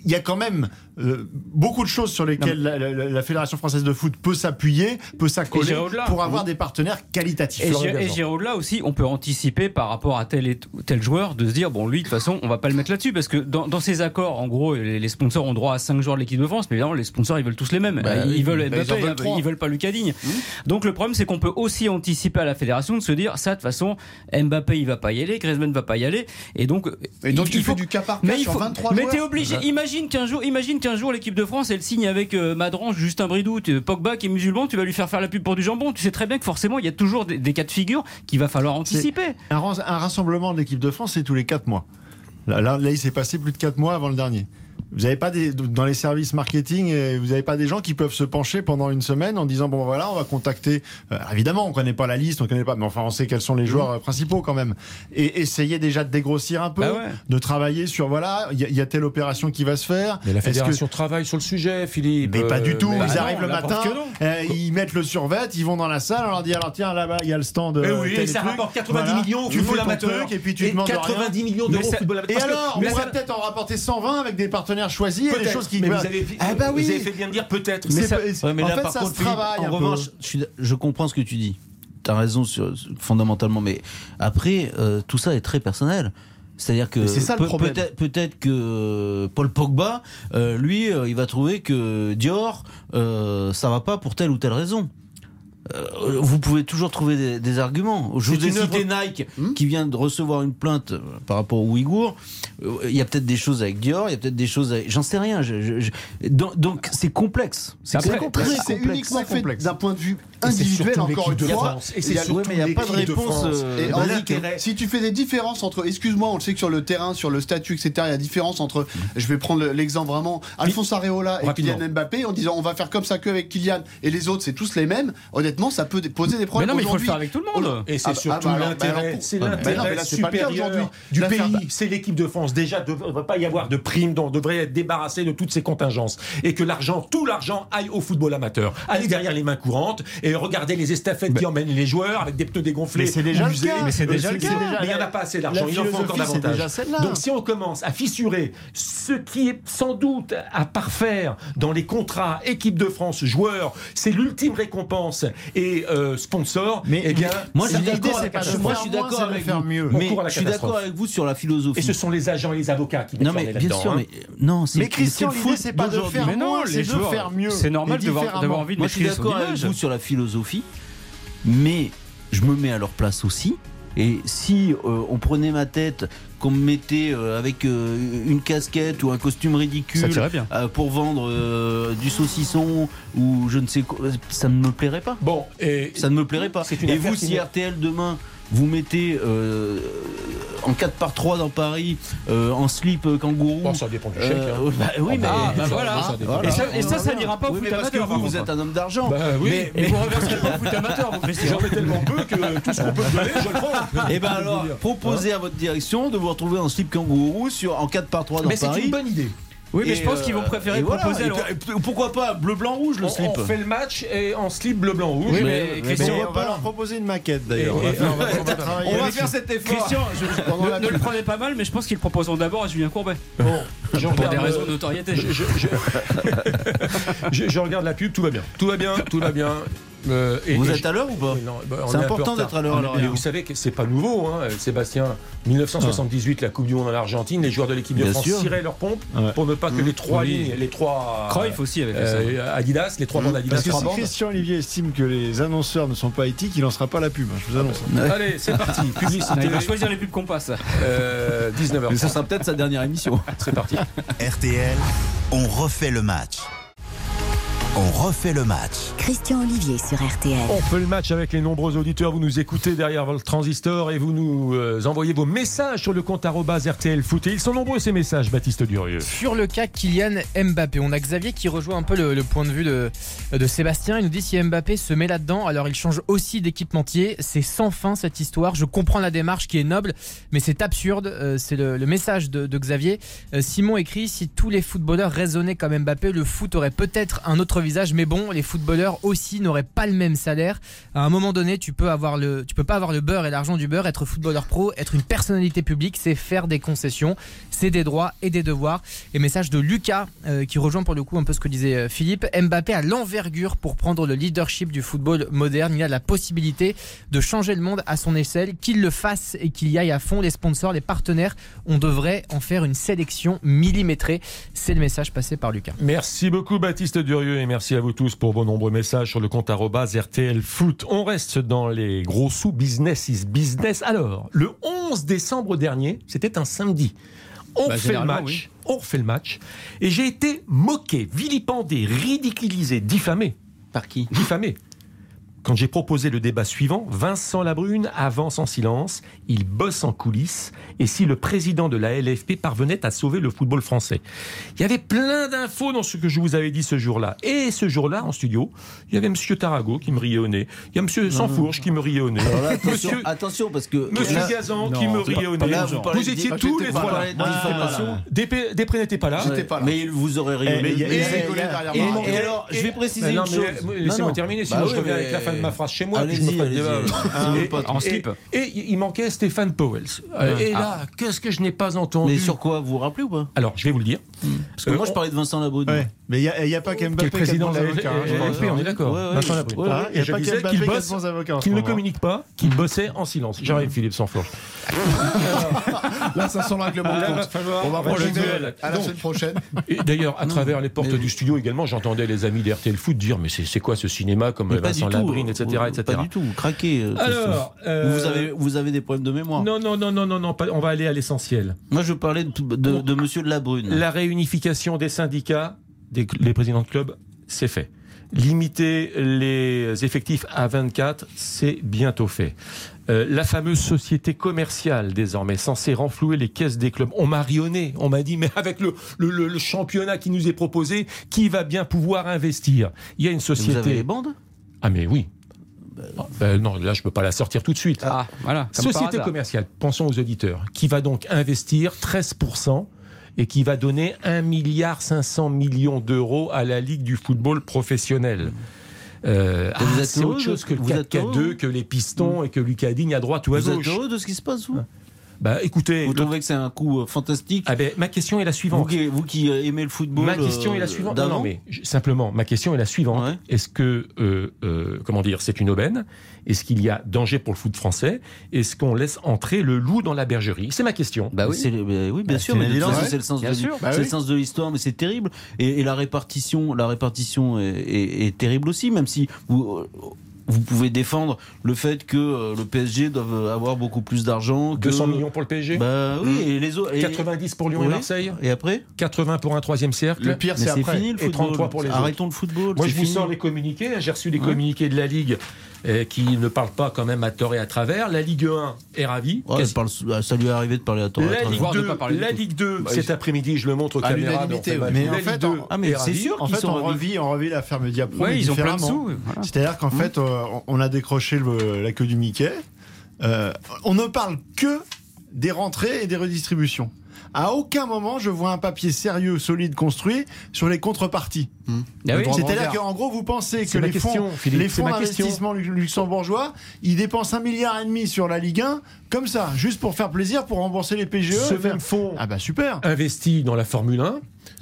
il y a quand même euh, beaucoup de choses sur lesquelles la, la- la Fédération française de foot peut s'appuyer, peut s'accoler pour avoir des partenaires qualitatifs. Et j'irai au-delà aussi, on peut anticiper par rapport à tel et tel joueur de se dire bon lui de toute façon on va pas le mettre là-dessus parce que dans, dans ces accords en gros les, les sponsors ont droit à 5 joueurs de l'équipe de France mais évidemment les sponsors ils veulent tous les mêmes. Bah ils oui, veulent bah, ils veulent ils, veulent pas Lucas Digne. Donc le problème c'est qu'on peut aussi anticiper à la fédération de se dire ça de toute façon Mbappé il va pas y aller Griezmann va pas y aller et donc Et donc il- tu il fais faut- du cas par mais cas il sur faut- 23 mais t'es obligé. Imagine qu'un jour, imagine qu'un jour l'équipe de France elle signe avec euh, Madrange, Justin Bridou, tu- Pogba qui est musulman, tu vas lui faire faire la pub pour du jambon. Tu sais très bien que forcément il y a toujours des, des cas de figure qu'il va falloir anticiper. Un, rassemblement de l'équipe de France, c'est tous les 4 mois. Là, là, là, il s'est passé plus de 4 mois avant le dernier. Vous n'avez pas des, dans les services marketing, euh, vous n'avez pas des gens qui peuvent se pencher pendant une semaine en disant bon voilà, on va contacter. euh, évidemment, on connaît pas la liste, on connaît pas, mais enfin, on sait quels sont les joueurs euh, principaux quand même. Et essayer déjà de dégrossir un peu, Bah ouais. de travailler sur voilà, il y, a- il y a telle opération qui va se faire. Mais la Est-ce que- fédération travaille sur le sujet, Philippe. mais pas du tout. ils bah arrivent non, le matin, euh, ils mettent le survêt, ils vont dans la salle, on leur dit alors tiens là-bas il y a le stand. Mais euh, oui, tel et ça truc. rapporte 90 Voilà. millions, tu fais ton truc, et puis tu Et demandes rien. 90 millions d'euros. Et alors, on ça- peut-être en rapporter 120 avec des partenaires choisis et des Peut-être, choses qui. mais vous avez, Ah bah oui. vous avez fait bien de dire peut-être. C'est ça- Ouais, mais en là, fait, par ça contre, se travaille en revanche, je, comprends ce que tu dis. Tu as raison sur, fondamentalement, mais après, euh, tout ça est très personnel. C'est-à-dire que Mais c'est ça le peut- problème. peut-être que Paul Pogba, euh, lui, euh, il va trouver que Dior, ça va pas pour telle ou telle raison. Euh, vous pouvez toujours trouver des, des arguments. Je vous ai cité œuvre- Nike Hmm qui vient de recevoir une plainte euh, par rapport aux Ouïghours. Euh, Il y a peut-être des choses avec Dior, il y a peut-être des choses avec... J'en sais rien. je- je- je- Donc c'est complexe. C'est complexe. C'est uniquement complexe. d'un point de vue individuel, encore une de fois. Et c'est surtout mais il y a pas de réponse, euh, Et si tu fais des différences entre, excuse-moi, on le sait que sur le terrain, sur le statut, etc., il y a différence entre, je vais prendre le- l'exemple vraiment, Alphonse Areola et. Kylian Mbappé, en disant on va faire comme ça que avec Kylian et les autres, c'est tous les mêmes. Honnêtement, ça peut poser des Mais problèmes. non mais il faut le Aujourd'hui, faire avec tout le monde. Et c'est Ah bah- surtout ah bah l'intérêt, mais mais supérieur aujourd'hui. du pays. C'est l'équipe de France. Déjà, ne devrait pas y avoir de primes, on devrait être débarrassé de toutes ces contingences. Et que l'argent, tout l'argent aille au football amateur. Allez derrière les mains courantes et regardez les estafettes qui emmènent les joueurs avec des pneus dégonflés. Mais c'est déjà le cas. Mais c'est déjà le cas. Mais il n'y en a pas assez d'argent. Il en faut encore davantage. Donc si on commence à fissurer ce qui est sans doute à parfaire dans les contrats équipe de France, joueurs, c'est l'ultime récompense et euh, sponsor, Mais- eh bien, Moi, je suis d'accord avec, faire mieux. Mais je suis d'accord avec vous sur la philosophie. et ce sont les agents et les avocats qui non mais bien là-dedans, sûr, hein. mais non, c'est Mais Christian, l'idée, c'est pas de faire Mais non, moins, les c'est de joueurs, faire mieux. C'est normal d'avoir envie de Moi, je suis d'accord avec vous sur la philosophie, mais je me mets à leur place aussi. Et si euh, on prenait ma tête, qu'on me mettait euh, avec euh, une casquette ou un costume ridicule bien. pour vendre du saucisson ou je ne sais quoi, ça ne me plairait pas. Bon, et Ça ne me plairait pas. Et vous, si RTL demain vous mettez euh, en 4 par 3 dans Paris euh, en slip euh, kangourou. Bon, ça dépend du chèque. hein. bah oui, mais Ah, bah voilà. Ça dépend. Et ça, et ça, ça n'ira pas au Oui, foot parce que amateur. vous, êtes un homme d'argent. Bah oui. Mais- Et vous reverserez pas au foot amateur. J'en ai tellement peu que tout ce qu'on peut donner, je le prends. Et ben alors, proposez à votre direction de vous retrouver en slip kangourou sur, en 4 par 3 dans Mais c'est Paris. une bonne idée. Oui, mais Et, je pense qu'ils vont euh, préférer voilà. proposer. Et alors- pourquoi pas bleu, blanc, rouge le On, slip on fait le match et en slip bleu, blanc, rouge. Oui, mais- mais Mais Christian, on va leur proposer une maquette d'ailleurs. On va faire- on va- on va travailler On va là-dessus. faire cet effort. Christian, je- ne, ne le prenez pas mal, mais je pense qu'ils le proposeront d'abord à Julien Courbet. Bon, je Pour regarde, des raisons de notoriété. je regarde la pub, tout va bien. Tout va bien, tout va bien. Euh, et- Vous et êtes je- à l'heure ou pas bah, C'est important d'être à l'heure, vous savez que c'est pas nouveau, hein, Sébastien. 1978, la Coupe du Monde en Argentine, les joueurs de l'équipe de Bien France sûr. ciraient leurs pompes Ouais. pour ne pas que les trois Oui. lignes, les trois Cruyff aussi avec euh, Adidas, les trois bandes Adidas, Parce que si bandes. Christian Olivier estime que les annonceurs ne sont pas éthiques, il lancera pas la pub. hein, Je vous annonce. Allez, c'est parti. Publicité. il va choisir les pubs qu'on passe. Euh, 19h. Mais ça sera peut-être sa dernière émission. C'est parti. RTL, on refait le match. On refait le match. Christian Olivier sur RTL. On fait le match avec les nombreux auditeurs. Vous nous écoutez derrière votre transistor et vous nous euh, envoyez vos messages sur le compte RTL Foot. Et ils sont nombreux ces messages, Baptiste Durieux. Sur le cas Kylian Mbappé, on a Xavier qui rejoint un peu le, le point de vue de, de Sébastien. Il nous dit si Mbappé se met là-dedans, alors il change aussi d'équipementier. C'est sans fin cette histoire. Je comprends la démarche qui est noble, mais c'est absurde. Euh, c'est le, le message de, de Xavier. Euh, Simon écrit si tous les footballeurs raisonnaient comme Mbappé, le foot aurait peut-être un autre visage. Mais bon, les footballeurs aussi n'auraient pas le même salaire. À un moment donné, tu peux avoir le, tu peux pas avoir le beurre et l'argent du beurre. Être footballeur pro, être une personnalité publique, c'est faire des concessions, c'est des droits et des devoirs. Et message de Lucas euh, qui rejoint pour le coup un peu ce que disait euh, Philippe. Mbappé a l'envergure pour prendre le leadership du football moderne. Il a la possibilité de changer le monde à son échelle. Qu'il le fasse et qu'il y aille à fond. Les sponsors, les partenaires, on devrait en faire une sélection millimétrée. C'est le message passé par Lucas. Merci beaucoup Baptiste Durieux et merci à vous tous pour vos nombreux messages sur le compte RTL Foot. On reste dans les gros sous business is business. Alors, le 11 décembre dernier, c'était un samedi. On Bah, refait le match. oui. On refait le match. Et j'ai été moqué, vilipendé, ridiculisé, diffamé. Par qui? Diffamé. Quand j'ai proposé le débat suivant, Vincent Labrune avance en silence, il bosse en coulisses, et si le président de la LFP parvenait à sauver le football français. Il y avait plein d'infos dans ce que je vous avais dit ce jour-là. Et ce jour-là, en studio, il y avait Monsieur Tarago qui me riait au nez, il y a Monsieur Sansfourche qui me riait au nez, là, attention, Monsieur, attention parce que Monsieur là, Gazan non, qui me riait au nez. là, vous Vous étiez tous les trois là. Després n'était pas là. J'étais pas là. mais vous Eh, il y a- Et il y a- rigolé Et, alors, je vais préciser une chose. Laissez-moi terminer, sinon Bah je oui, reviens avec la fin de ma phrase chez moi. Allez-y, pote. En et- slip. Et il manquait Stéphane Powells. Euh, Et là, qu'est-ce que je n'ai pas entendu? Mais sur quoi vous vous rappelez ou pas? Alors, je vais vous le dire. Parce que Euh, moi je parlais de Vincent Labrune. Mais il n'y a, il y a pas Qui est qu'Mbappé le président de hein, crois. LFP, on est d'accord. Ouais, ouais, Vincent. Ouais. Il n'y a je pas qu'Mbappé qui bosse, qu'il ne moment. communique pas, qu'il bossait en silence. J'arrive, Philippe Sansfourche. Là, ça sent le règlement de compte. On va prendre le duel. à la semaine prochaine. Et d'ailleurs, à travers les portes du studio également, j'entendais les amis d'RTL Foot dire Mais c'est c'est quoi ce cinéma comme Vincent. Labrine, etc. Pas du tout, craquez. euh, Alors, euh, vous, avez, vous avez des problèmes de mémoire. Non, non, non, non, non, on va aller à l'essentiel. Moi je parlais de, monsieur Labrune. La réunification des syndicats, des les présidents de club, c'est fait. Limiter les effectifs à 24, c'est bientôt fait. Euh, la fameuse société commerciale, désormais, censée renflouer les caisses des clubs. On m'a rionné, on m'a dit, mais avec le, le, le- le championnat qui nous est proposé, qui va bien pouvoir investir? Il y a une Vous avez société... les bandes? Ah mais oui. Ah, ben non, là je peux pas la sortir tout de suite. Ah, voilà. Société commerciale, pensons aux auditeurs, qui va donc investir 13% et qui va donner 1 milliard 500 millions d'euros à la Ligue du football professionnel. Euh, ah, êtes c'est autre chose que le vous êtes 4 heureux 2 que les pistons et que Lucas Digne à droite ou à Vous êtes gauche. heureux de ce qui se passe, vous? Bah écoutez, Vous le- trouvez que c'est un coup euh, fantastique ah ben, ma question est la vous suivante. qui, vous qui euh, aimez le football Ma question est la euh, suivante. Non, mais simplement, ma question est la suivante. Ouais. Est-ce que, euh, euh, comment dire, c'est une aubaine? Est-ce qu'il y a danger pour le foot français? Est-ce qu'on laisse entrer le loup dans la bergerie? C'est ma question. Bah oui. Bah oui, bien Bah, sûr, c'est mais c'est le sens Bien de sûr. Bah c'est oui. le sens de l'histoire, mais c'est terrible. Et, et la répartition, la répartition est, est- est terrible aussi, même si vous. Vous pouvez défendre le fait que euh, le PSG doit avoir beaucoup plus d'argent. que- 200 millions pour le PSG Bah oui, et les autres. et- 90 pour Lyon et. Marseille Et après 80 pour un troisième cercle Le pire, c'est c'est après. fini le Et football. 33 pour les autres. Arrêtons le football. Moi, je vous sors les communiqués. J'ai reçu les Ouais. communiqués de la Ligue euh, qui ne parlent pas quand même à tort et à travers. La Ligue 1 est ravie. Ouais, parle- ça lui est arrivé de parler à tort. et à la travers. Ligue Voire de 2, pas parler du la. Ligue 2 Bah, cet après-midi, je le montre aux À caméras. ouais. Mais la en fait, 2 on- Ah, mais est c'est sûr En qu'ils fait, sont on revit, on revit l'affaire Mediapro. Ouais, mais ils ont plein de sous. voilà. C'est-à-dire qu'en fait, euh, on a décroché le- la queue du Mickey. Euh, on ne parle que des rentrées et des redistributions. À aucun moment, je vois un papier sérieux, solide, construit sur les contreparties. Ah oui. droit de C'est-à-dire qu'en gros, vous pensez que les question, fonds, Philippe, les fonds d'investissement lu- luxembourgeois, ils dépensent un milliard et demi sur la Ligue 1, comme ça, juste pour faire plaisir, pour rembourser les PGE. Ce faire- même fonds Ah bah super. investi dans la Formule 1.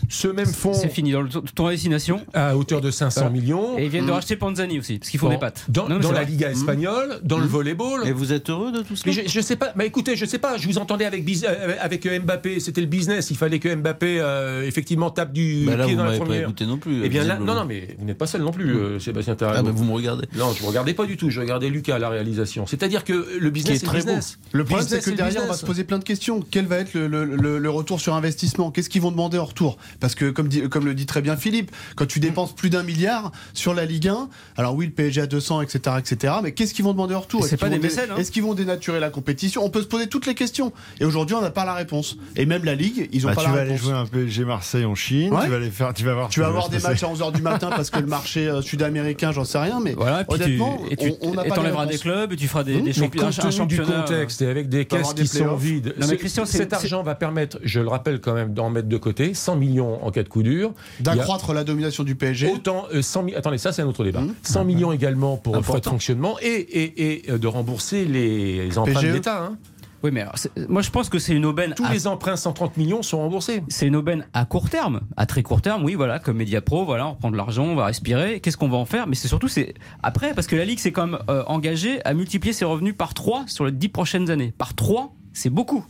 Ce même fonds C'est fini dans le tournoi destination. à hauteur de 500 Voilà. millions. Et ils viennent de racheter Panzani aussi, parce qu'ils font Bon, des pattes. Dans, Non, la. Liga espagnole, dans le volleyball. Et vous êtes heureux de tout Mais cela je, je sais pas, mais écoutez, je sais pas, je vous entendais avec, euh, avec Mbappé, c'était le business, il fallait que Mbappé euh, effectivement tape du Bah là, pied vous dans la m'avez pas première. écouté non plus. Eh bien là, non, non, mais vous n'êtes pas seul non plus, euh, Sébastien Tarago. Ah, mais vous me regardez. Non, je ne regardais pas du tout, je regardais Lucas à la réalisation. C'est-à-dire que le business c'est très le business. Le problème, c'est que derrière, on va se poser plein de questions. Quel va être le, le- le- le retour sur investissement? Qu'est-ce qu'ils vont demander en retour? Parce que, comme, dit- comme le dit très bien Philippe, quand tu dépenses plus d'un milliard sur la Ligue 1, alors oui, le PSG à 200, etc., etc., mais qu'est-ce qu'ils vont demander en retour? Et c'est Est-ce pas qu'ils des mécènes, hein. Est-ce qu'ils vont dénaturer la compétition? On peut se poser toutes les questions. Et aujourd'hui, on n'a pas la réponse. Et même la Ligue, ils ont Bah, pas tu la vas aller réponse. jouer un PSG Marseille en Chine, Ouais. tu vas aller faire, tu vas voir. Tu vas avoir des matchs à 11h du matin parce que le marché euh, sud-américain, j'en sais rien, mais Voilà, honnêtement, tu, et tu on- on et pas les des clubs et tu feras des, des Mmh. Mais championnats, compte un tenu du championnat. Contexte et avec des caisses des qui sont vides, mais c'est- Christian, c'est- cet argent va permettre, je le rappelle quand même, d'en mettre de côté 100 millions en cas de coup dur. A D'accroître la domination du PSG. Autant euh, 100 mi- attendez ça c'est un autre débat. Mmh. 100 millions également pour frais de fonctionnement et, et, et euh, de rembourser les emprunts PGE. de l'État. hein. Oui, mais alors, moi je pense que c'est une aubaine. Tous à- les emprunts 130 millions sont remboursés. C'est une aubaine à court terme, à très court terme, oui, voilà, comme Mediapro, voilà, on prend de l'argent, on va respirer. Qu'est-ce qu'on va en faire? Mais c'est surtout c'est après, parce que la ligue s'est quand même euh, engagée à multiplier ses revenus par 3 sur les 10 prochaines années. Par 3, c'est beaucoup,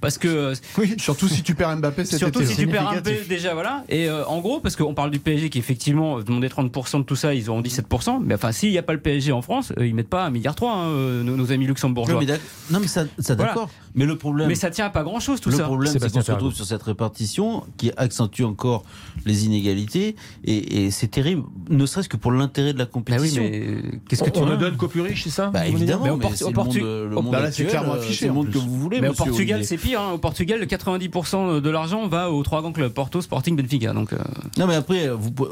parce que euh, Oui, surtout si tu perds Mbappé cet Surtout été. si tu perds significatif. déjà voilà et euh, en gros parce qu'on parle du PSG qui effectivement demandait 30% de tout ça ils auront 17% mais enfin s'il n'y a pas le PSG en France euh, ils mettent pas 1,3 milliard hein, euh, nos, nos amis luxembourgeois Non, mais, d'ac- non, mais ça, ça Voilà. d'accord. Mais le problème, mais ça tient à pas grand chose tout le ça problème, c'est qu'on se retrouve sur cette répartition qui accentue encore les inégalités et, et c'est terrible, ne serait-ce que pour l'intérêt de la Bah oui compétition. mais qu'est-ce que On, tu on ne donne qu'aux plus riches, c'est ça Bah évidemment, Mais au mais, c'est le monde, le monde bah là, c'est actuel, clairement euh, affiché, c'est le monde que vous voulez. mais au monsieur Portugal c'est pire hein. au Portugal le 90% de l'argent va aux trois grands clubs Porto Sporting Benfica donc euh, Non, mais après, vous, pouvez-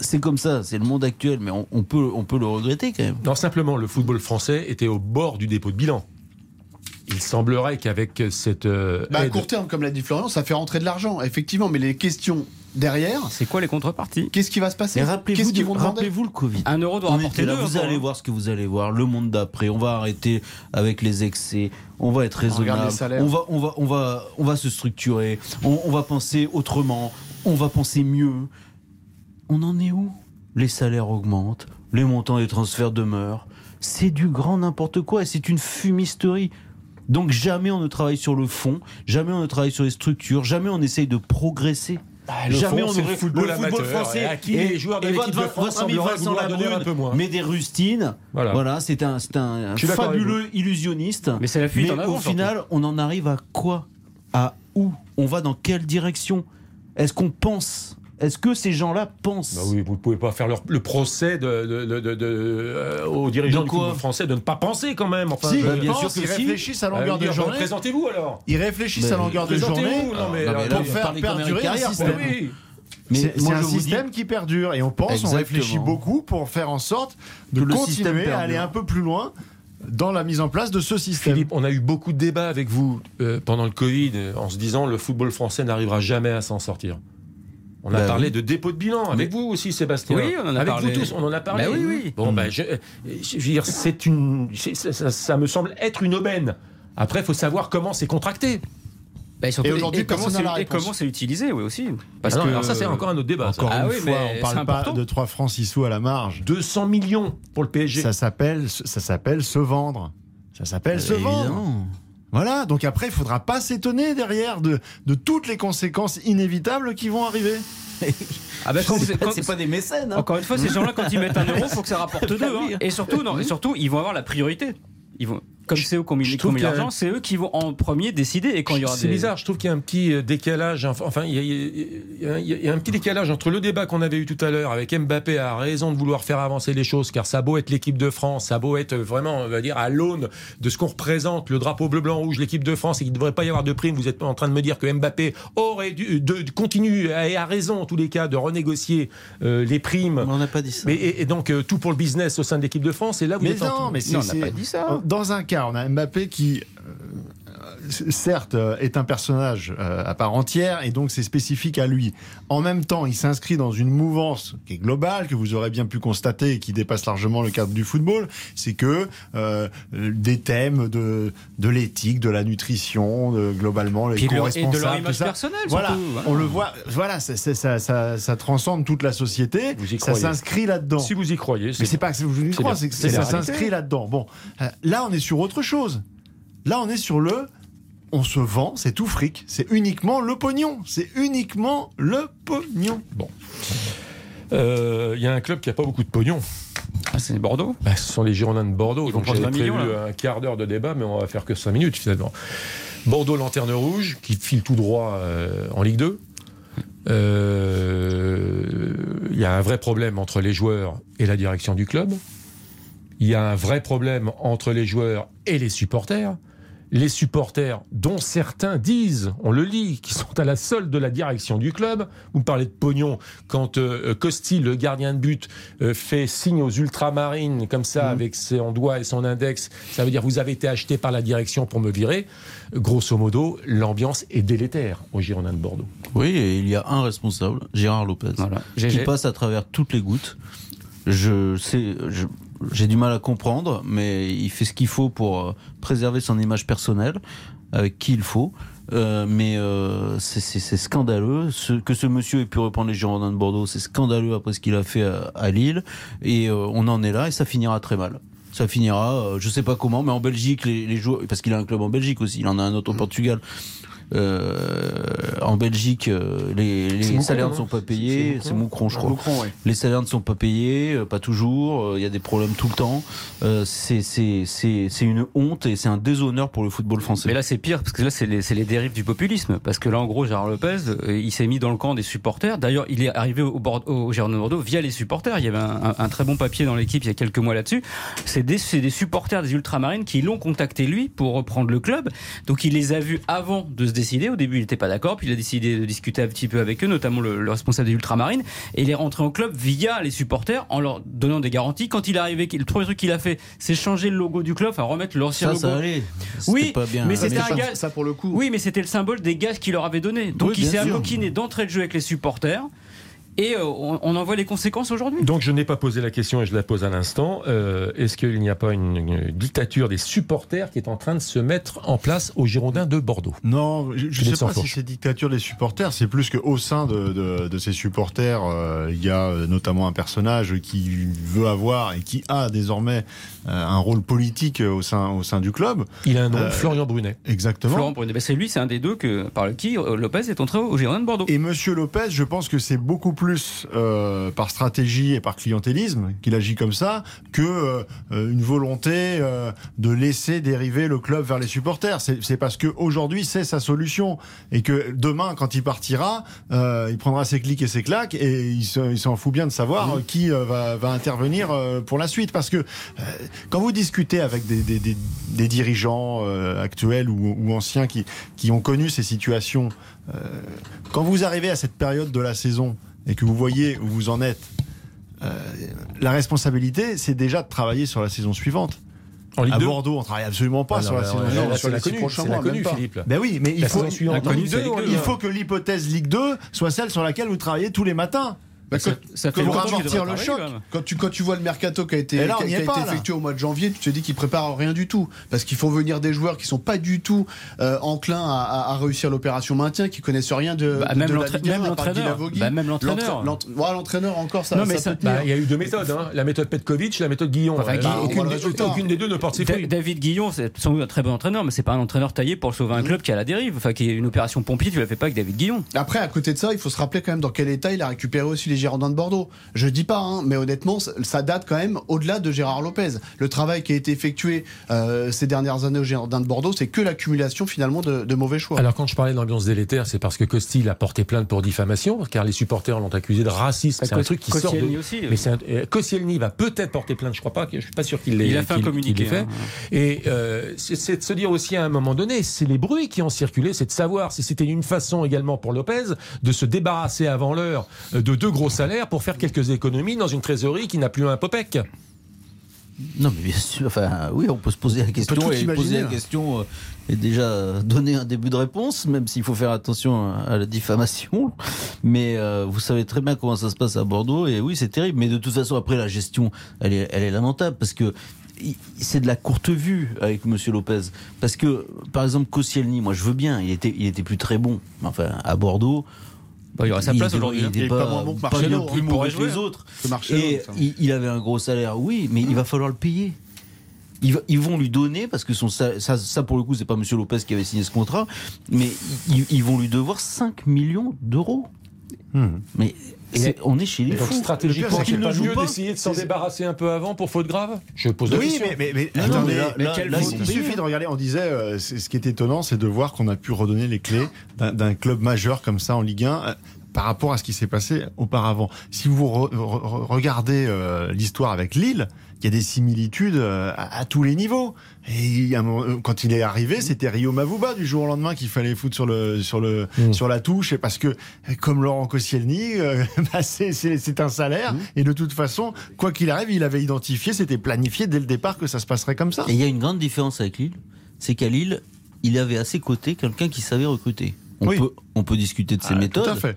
c'est comme ça, c'est le monde actuel, mais on, on peut, on peut le regretter quand même. Non, simplement, le football français était au bord du dépôt de bilan. Il semblerait qu'avec cette euh, Bah, à aide- court terme, comme l'a dit Florian, ça fait rentrer de l'argent, effectivement, mais les questions derrière, c'est quoi les contreparties? qu'est-ce qui va se passer? Rappelez-vous qu'ils de- vont demander? rappelez-vous le Covid. un euro doit On rapporter était là, deux vous allez hein. voir ce que vous allez voir, le monde d'après. On va arrêter avec les excès. On va être raisonnable. les salaires. On va, on va, on va, on va se structurer. On, on va penser autrement. On va penser mieux. On en est où? Les salaires augmentent. Les montants des transferts demeurent. C'est du grand n'importe quoi et c'est une fumisterie. Donc jamais on ne travaille sur le fond, jamais on ne travaille sur les structures, jamais on essaye de progresser. Ah, le jamais fond, on le ouvre- football amateur. Et à qui les joueurs de et l'équipe votre- de France votre ami sembleraient Vincent Labrune un peu moins. met des rustines. Voilà. Voilà, c'est un, un, fabuleux illusionniste. mais c'est la fuite Mais en avant au surtout. final, on en arrive à quoi? À où? On va dans quelle direction? Est-ce qu'on pense Est-ce que ces gens-là pensent Bah oui, vous ne pouvez pas faire leur- le procès de, de- de- de- de- euh, aux dirigeants De du quoi football français de ne pas penser quand même. Enfin, Si, bah, bien pensent, sûr que ils si. réfléchissent à Euh, longueur de journée. Présentez-vous alors. Ils réfléchissent Mais à longueur de journée Non, mais, alors, mais là, pour faire perdurer carrière, système. pour oui. Mais C'est un dis- système qui perdure et on pense, on réfléchit beaucoup pour faire en sorte de le continuer à aller un peu plus loin dans la mise en place de ce système. Philippe, on a eu beaucoup de débats avec vous euh, pendant le Covid en se disant le football français n'arriva jamais à s'en sortir. On a Bah parlé oui. de dépôt de bilan avec vous aussi, Sébastien. Oui, on en a avec parlé. vous tous, on en a parlé. Bah oui, oui. Bon, ben, je, je veux dire, c'est une, c'est- ça, ça- ça me semble être une aubaine. Après, il faut savoir comment c'est contracté. Bah, et surtout, Et aujourd'hui, comment c'est- utilisé oui aussi parce Ah non, que alors ça, c'est encore un autre débat. ça. Encore Ah une oui, fois, mais on parle pas important. de 3 francs 6 sous à la marge. 200 millions pour le PSG. Ça s'appelle, ça s'appelle se vendre. Ça s'appelle se vendre. Voilà. Donc après, il faudra pas s'étonner derrière de, de toutes les conséquences inévitables qui vont arriver. Ah bah, C'est pas, quand- c'est pas des mécènes. hein. Encore une fois, ces gens-là, quand ils mettent un euro, faut que ça rapporte deux. hein. Et surtout, non, et surtout, ils vont avoir la priorité. Ils vont, comme c'est eux qui ont mis, l'argent, c'est eux qui vont en premier décider. Et quand il y aura C'est des... bizarre, je trouve qu'il y a un petit euh, décalage. Enfin, il y, a, il y a- il y a- il y a un petit décalage entre le débat qu'on avait eu tout à l'heure avec Mbappé a raison de vouloir faire avancer les choses, car ça a beau être l'équipe de France, ça a beau être vraiment, on va dire, à l'aune de ce qu'on représente, le drapeau bleu, blanc, rouge, l'équipe de France, et qu'il ne devrait pas y avoir de prime. Vous êtes en train de me dire que Mbappé aurait dû de, de continuer et a raison en tous les cas de renégocier euh, les primes. On n'a pas dit ça. Mais, et, et donc euh, tout pour le business au sein de l'équipe de France. Et là, vous Mais êtes en- non, mais Non, on n'a pas dit ça. Dans un cas, on a Mbappé qui, euh, certes, euh, est un personnage euh, à part entière et donc c'est spécifique à lui. En même temps, il s'inscrit dans une mouvance qui est globale, que vous aurez bien pu constater et qui dépasse largement le cadre du football. C'est que euh, des thèmes de, de l'éthique, de la nutrition, de, globalement, les leur- et co-responsables, de leur image personnelle, Voilà, surtout, voilà. on le voit. Voilà, ça, ça, ça, ça- ça transcende toute la société. Vous y Ça croyez. s'inscrit là-dedans. Si vous y croyez, Mais c'est pas que vous y bien. c'est que ça s'inscrit là-dedans. Bon, euh, là on est sur autre chose. Là on est sur le, on se vend, c'est tout fric, c'est uniquement le pognon, c'est uniquement le pognon. Bon. Euh, Il y a un club qui a pas beaucoup de pognon. Ah, c'est Bordeaux? Bah, ce sont les Girondins de Bordeaux. Ils Donc prendre j'avais 20 millions, prévu un quart d'heure de débat, mais on va faire que 5 minutes finalement. Bordeaux Lanterne Rouge, qui file tout droit euh, en Ligue 2. Euh, Il y a un vrai problème entre les joueurs et la direction du club. Il y a un vrai problème entre les joueurs et les supporters. Les supporters, dont certains disent, on le lit, qui sont à la solde de la direction du club. Vous me parlez de pognon. Quand euh, Costi, le gardien de but, euh, fait signe aux ultramarines comme ça, avec son doigt et son index, ça veut dire vous avez été acheté par la direction pour me virer. Grosso modo, l'ambiance est délétère au Girondins de Bordeaux. Oui, et il y a un responsable, Gérard Lopez, Voilà. qui passe à travers toutes les gouttes. Je sais, je- j'ai du mal à comprendre, mais il fait ce qu'il faut pour euh, préserver son image personnelle, avec qui il faut. Euh, mais euh, c'est- scandaleux. Ce, que ce monsieur ait pu reprendre les Girondins de Bordeaux, c'est scandaleux après ce qu'il a fait à, à Lille. Et euh, on en est là, et ça finira très mal. Ça finira, euh, je sais pas comment, mais en Belgique, les, les joueurs, parce qu'il a un club en Belgique aussi, il en a un autre au Portugal. Euh, en Belgique, les, les C'est Moucron, salaires ne sont pas payés. C'est Moucron, je crois. Moucron, ouais. Les salaires ne sont pas payés, pas toujours. euh, Il y a des problèmes tout le temps. Euh, c'est une honte et c'est un déshonneur pour le football français. Mais là, c'est pire, parce que là, c'est les, dérives du populisme. Parce que là, en gros, Gérard Lopez, il s'est mis dans le camp des supporters. D'ailleurs, il est arrivé au, Bord- au Girondins de Bordeaux via les supporters. Il y avait un, un- un très bon papier dans l'équipe il y a quelques mois là-dessus. C'est des, c'est des supporters des Ultramarines qui l'ont contacté, lui, pour reprendre le club. Donc, il les a vus avant de se décider. Au début, il n'était pas d'accord. Puis, il a décidé de discuter un petit peu avec eux, notamment le, le responsable des Ultramarines. Et il est rentré au club via les supporters en leur donnant des garanties. Quand il est arrivé, le premier truc qu'il a fait, c'est changer le logo du club, enfin remettre l'ancien logo. ça allait. Oui, pas bien. mais Ça, c'était ça, un gars- ça, pour le coup. Oui, mais c'était le symbole des gages qu'il leur avait donné. Donc Oui, il s'est sûr. amoquiné d'entrée de jeu avec les supporters. Et euh, on, on en voit les conséquences aujourd'hui. Donc je n'ai pas posé la question et je la pose à l'instant. Euh, Est-ce qu'il n'y a pas une, une dictature des supporters qui est en train de se mettre en place aux Girondins de Bordeaux? Non, je ne sais pas si c'est dictature des supporters. C'est plus qu'au sein de, de, de ces supporters, euh, il y a notamment un personnage qui veut avoir et qui a désormais euh, un rôle politique au sein, au sein du club. Il a un nom, Euh, Florian Brunet. Exactement. Florent Brunet, ben, c'est lui, c'est un des deux que, par qui Lopez est entré au Girondins de Bordeaux. Et Monsieur Lopez, je pense que c'est beaucoup plus euh, par stratégie et par clientélisme qu'il agit comme ça que euh, une volonté euh, de laisser dériver le club vers les supporters. C'est parce que aujourd'hui c'est sa solution et que demain, quand il partira, il prendra ses clics et ses claques et il se- il s'en fout bien de savoir qui va, va intervenir pour la suite. Parce que quand vous discutez avec des, des- des- des dirigeants actuels ou, ou anciens qui, qui ont connu ces situations, quand vous arrivez à cette période de la saison et que vous voyez où vous en êtes, euh, la responsabilité, c'est déjà de travailler sur la saison suivante. En Ligue À 2 Bordeaux, on travaille absolument pas Ah, sur non, la mais saison suivante. là, sur la connue, la connue. Philippe. Ben oui, mais il La faut, saison suivante, la en Ligue connue, 2, c'est Ligue on- 2, il faut que l'hypothèse Ligue 2 soit celle sur laquelle vous travaillez tous les matins. Bah, ça, quand- ça fait pour amortir le choc. quand tu, quand tu vois le mercato qui a été, là, qui a- n'y qui est a pas, été là. effectué au mois de janvier, tu te dis qu'ils préparent rien du tout. Parce qu'il faut venir des joueurs qui sont pas du tout euh, enclins à, à- à réussir l'opération maintien, qui connaissent rien de, Bah, de- même de la l'entra- Ligue 1, même à part l'entraîneur. Bah, même l'entraîneur. Ouais, encore, ça, Non, mais ça ça- peut tenir. Bah, il y a eu deux méthodes, hein. la méthode Petkovic, la méthode Guillon. Enfin, Guy- aucune, des, résultat. aucune des deux ne porte ses fruits. David Guillon, c'est sans doute un très bon entraîneur, mais c'est pas un entraîneur taillé pour sauver un club qui est à la dérive. Enfin, qui est une opération pompier, tu la fais pas avec David Guillon. Après, à côté de ça, il faut se rappeler quand même dans quel état il a récupéré aussi les Girondins de Bordeaux. Je dis pas, hein, mais honnêtement, ça- date quand même au-delà de Gérard Lopez. Le travail qui a été effectué euh, ces dernières années aux Girondins de Bordeaux, c'est que l'accumulation finalement de, de mauvais choix. Alors quand je parlais d'ambiance délétère, c'est parce que Costil a porté plainte pour diffamation, car les supporters l'ont accusé de racisme. C'est un truc qui sort de... aussi. Mais c'est un... euh, Koscielny va peut-être porter plainte, je crois pas, je suis pas sûr qu'il l'ait Il a fait un communiqué, fait. hein. Et euh, c'est de se dire aussi à un moment donné, c'est les bruits qui ont circulé, c'est de savoir si c'était une façon également pour Lopez de se débarrasser avant l'heure euh, de deux gros salaires pour faire quelques économies dans une trésorerie qui n'a plus un popec. Non, mais bien sûr. Enfin, oui, on peut se poser la question et imaginer, poser la question euh, et déjà donner un début de réponse, même s'il faut faire attention à la diffamation. Mais euh, vous savez très bien comment ça se passe à Bordeaux et oui, c'est terrible. Mais de toute façon, après la gestion, elle est, elle est lamentable parce que c'est de la courte vue avec Monsieur Lopez. Parce que, par exemple, Koscielny, moi je veux bien, il était, il était plus très bon. Enfin, à Bordeaux. Il y aurait sa place était- aujourd'hui. Il hein. Il est pas, pas moins bon que pas Marcelo, non plus hein. mauvais que les jouer. autres. Que Marcelo, Et enfin. il, il avait un gros salaire, oui, mais il va falloir le payer. Ils, va- ils vont lui donner, parce que son, ça, ça, pour le coup, c'est pas Monsieur Lopez qui avait signé ce contrat, mais ils, ils vont lui devoir 5 millions d'euros. Mais c'est- on est chez les fous. stratégiquement, c'est pas mieux d'essayer de s'en débarrasser un peu avant pour faute grave Je pose la Oui, question. mais, mais, mais attendez, mais là- là, là- quelle là, faute il suffit de regarder. On disait, euh, c'est- ce qui est étonnant, c'est de voir qu'on a pu redonner les clés d'un club majeur comme ça en Ligue 1. Euh, par rapport à ce qui s'est passé auparavant. Si vous re- re- regardez euh, l'histoire avec Lille, il y a des similitudes euh, à, à tous les niveaux. Et euh, quand il est arrivé, c'était Rio Mavuba du jour au lendemain qu'il fallait foutre sur le sur le Mm. sur la touche, et parce que euh, comme Laurent Koscielny, euh, bah, c'est un salaire, et de toute façon, quoi qu'il arrive, il avait identifié, c'était planifié dès le départ que ça se passerait comme ça. Et il y a une grande différence avec Lille, c'est qu'à Lille, il avait à ses côtés quelqu'un qui savait recruter. On, Oui. peut, on peut discuter de ses Ah, méthodes, Tout à fait.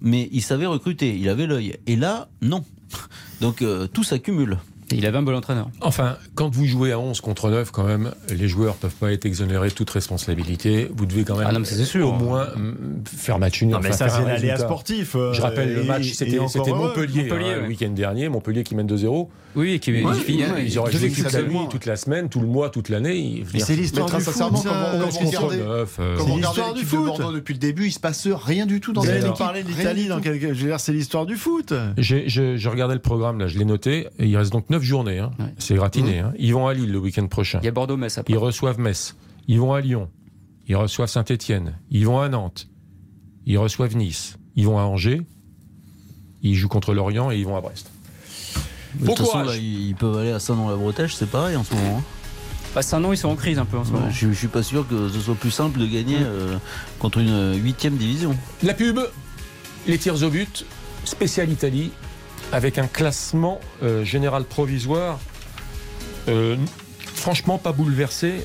mais il savait recruter, il avait l'œil. Et là, non. Donc euh, tout s'accumule. Et il avait un bon entraîneur. Enfin, quand vous jouez à 11 contre 9, quand même, les joueurs peuvent pas être exonérés de toute responsabilité. Vous devez quand même Ah non, sûr. au moins mm, faire match nul. Non, mais enfin, ça, c'est un l'aléa sportif. euh, Je rappelle le et- match, et c'était. Montpellier, Montpellier, hein, le ouais. week-end dernier. Montpellier qui mène 2-0. Oui, et qui Ouais, finit- ouais. il- Ils auraient joué toute la nuit, toute la semaine, tout le mois, toute l'année. C'est l'histoire du foot. ça. comment- neuf, euh, l'histoire du foot. Depuis le début, il se passe rien du tout dans Vous cette allez nous équipe. parler de l'Italie dans quelque... Je veux dire, c'est l'histoire du foot. J'ai- Je, je regardais le programme, là, je l'ai noté. Et il reste donc 9 journées. hein. Ouais. C'est gratiné. hein. Ils vont à Lille le week-end prochain. Il y a Bordeaux-Metz après. Ils reçoivent Metz. Ils vont à Lyon. Ils reçoivent Saint-Etienne. Ils vont à Nantes. Ils reçoivent Nice. Ils vont à Angers. Ils jouent contre Lorient et ils vont à Brest. De Bon toute façon, courage. là, ils peuvent aller à Saint-Nom-la-Bretèche, c'est pareil en ce moment. hein. Bah, Saint-Nom, ils sont en crise un peu en ce moment. Je, je suis pas sûr que ce soit plus simple de gagner euh, contre une huitième division. La pub, les tirs au but, spécial Italie, avec un classement euh, général provisoire, euh, franchement pas bouleversé,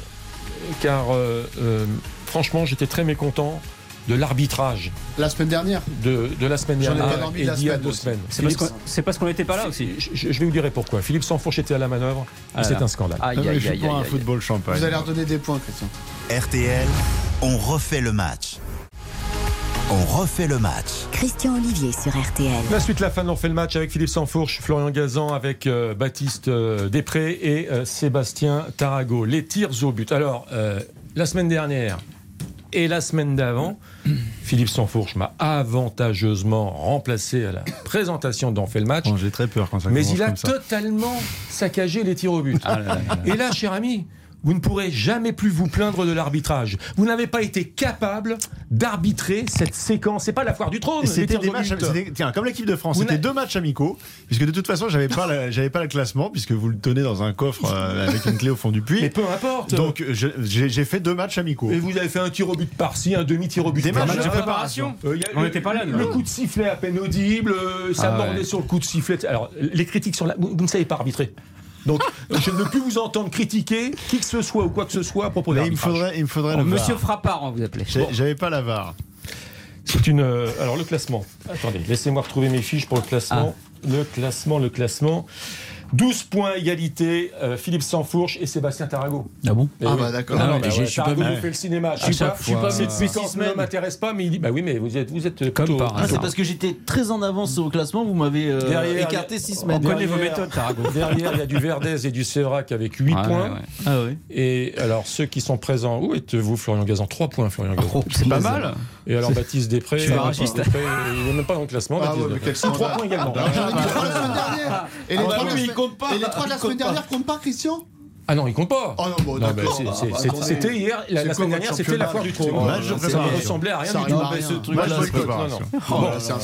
car euh, euh, franchement j'étais très mécontent de l'arbitrage La semaine dernière, de, de la semaine J'en ai dernière pas dormi et la d'il y a semaine deux aussi. semaines. C'est parce qu'on c'est parce qu'on n'était pas là aussi. je, vais vous dire pourquoi. Philippe Sansfourche était à la manœuvre Ah et c'est un scandale. Aïe, Ah, mais aïe, je suis aïe, pour un aïe, aïe. football champagne. vous allez redonner des points, Christian. RTL, on refait le match. On refait le match. Christian Olivier sur RTL. La suite, la fin de l'on fait le match avec Philippe Sansfourche, Florian Gazan, avec euh, Baptiste euh, Després et euh, Sébastien Tarago. Les tirs au but. Alors, euh, la semaine dernière et la semaine d'avant, Philippe Sansfourche m'a avantageusement remplacé à la présentation d'On fait le match. Bon, J'ai très peur quand ça Mais il a totalement saccagé les tirs au but. Ah là là là là. Et là, cher ami, vous ne pourrez jamais plus vous plaindre de l'arbitrage. Vous n'avez pas été capable d'arbitrer cette séquence. C'est pas la foire du trône. C'était des matchs, tiens, comme l'équipe de France, c'était deux matchs amicaux, puisque de toute façon, j'avais pas, la- pas le classement, puisque vous le tenez dans un coffre euh, avec une clé au fond du Mais puits. peu importe. Donc, j'ai fait deux matchs amicaux. Et vous avez fait un tir au but par-ci, un demi-tir au but Des par matchs de préparation. Euh, On le- n'était pas là. Le coup de sifflet à peine audible, euh, ça Ah ouais. mordait sur le coup de sifflet. Alors, les critiques sur la. Vous, vous ne savez pas arbitrer. Donc, je ne veux plus vous entendre critiquer qui que ce soit ou quoi que ce soit à propos Mais il me d'arbitrage. faudrait, il me faudrait Oh, le Monsieur. Frappard, on vous appelait. J'avais pas la VAR. C'est une. euh, alors, le classement. Attendez, laissez-moi retrouver mes fiches pour le classement. Le classement, le classement. 12 points égalité, euh, Philippe Sansfourche et Sébastien Tarago. Ah bon Eh Ah oui. bah d'accord. Non, Ah non, bah ouais, je suis pas Tarago bien. nous fait le cinéma. Je suis pas, je suis pas cette séquence ne m'intéresse pas, mais il dit bah oui, mais vous êtes, vous êtes Comme plutôt- par Ah, c'est parce que j'étais très en avance au classement, vous m'avez euh, Derrière, écarté 6 on semaines. connaît Connais vos méthodes, Tarago. Derrière, il y a du Verdez et du Sévrac avec 8 Ouais, points. ouais, ouais. Ah ouais. Et alors, ceux qui sont présents, où êtes-vous, Florian Gazan? 3 points, Florian Gazan. Oh, C'est pas mal. Et alors, Baptiste Després, il n'est même pas dans le classement. Ah Baptiste ouais, mais Després. quel Si, 3 scandale. points également. J'en ai mis trois la semaine dernière. Et les Ah la compte pas. Et les trois de la semaine compte pas. dernière comptent pas, Christian? Ah non, il compte pas. Oh non, bon, Non, mais d'accord. c'est- Bah, c'est- bah, c'est-. C'était hier, la, la semaine dernière, c'était la foire du trône. Ça préparation. ressemblait à rien Ça du tout. rien. ce truc Match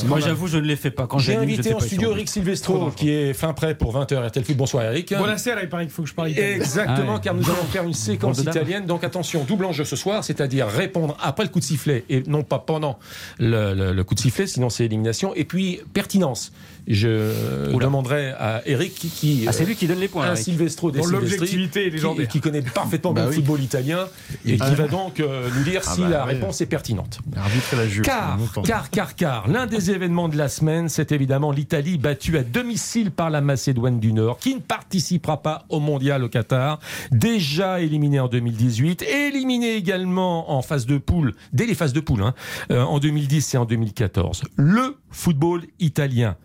Moi, j'avoue, je ne l'ai fait pas. Quand J'ai invité en studio Eric Silvestro, qui est fin prêt pour 20h RTL Foot. Bonsoir Eric. Buonasera, il paraît qu'il faut que je parle italien. Exactement, Ah car nous allons faire une séquence Bon, italienne. Donc attention, double enjeu ce soir, c'est-à-dire répondre après le coup de sifflet et non pas pendant le coup de sifflet, sinon c'est élimination. Et puis pertinence. Je Oula. demanderai à Eric qui, qui, Ah, c'est lui qui donne les points. un. Silvestro des l'objectivité qui, qui connaît parfaitement Bah bien oui. le football italien et qui va donc euh, nous dire Ah si bah la oui. réponse est pertinente. Arbitrer la. Car, car, car, car, l'un des événements de la semaine, c'est évidemment l'Italie battue à domicile par la Macédoine du Nord, qui ne participera pas au mondial au Qatar, déjà éliminée en 2018, éliminée également en phase de poule, dès les phases de poule, hein, euh, en 2010 et en 2014. Le football italien,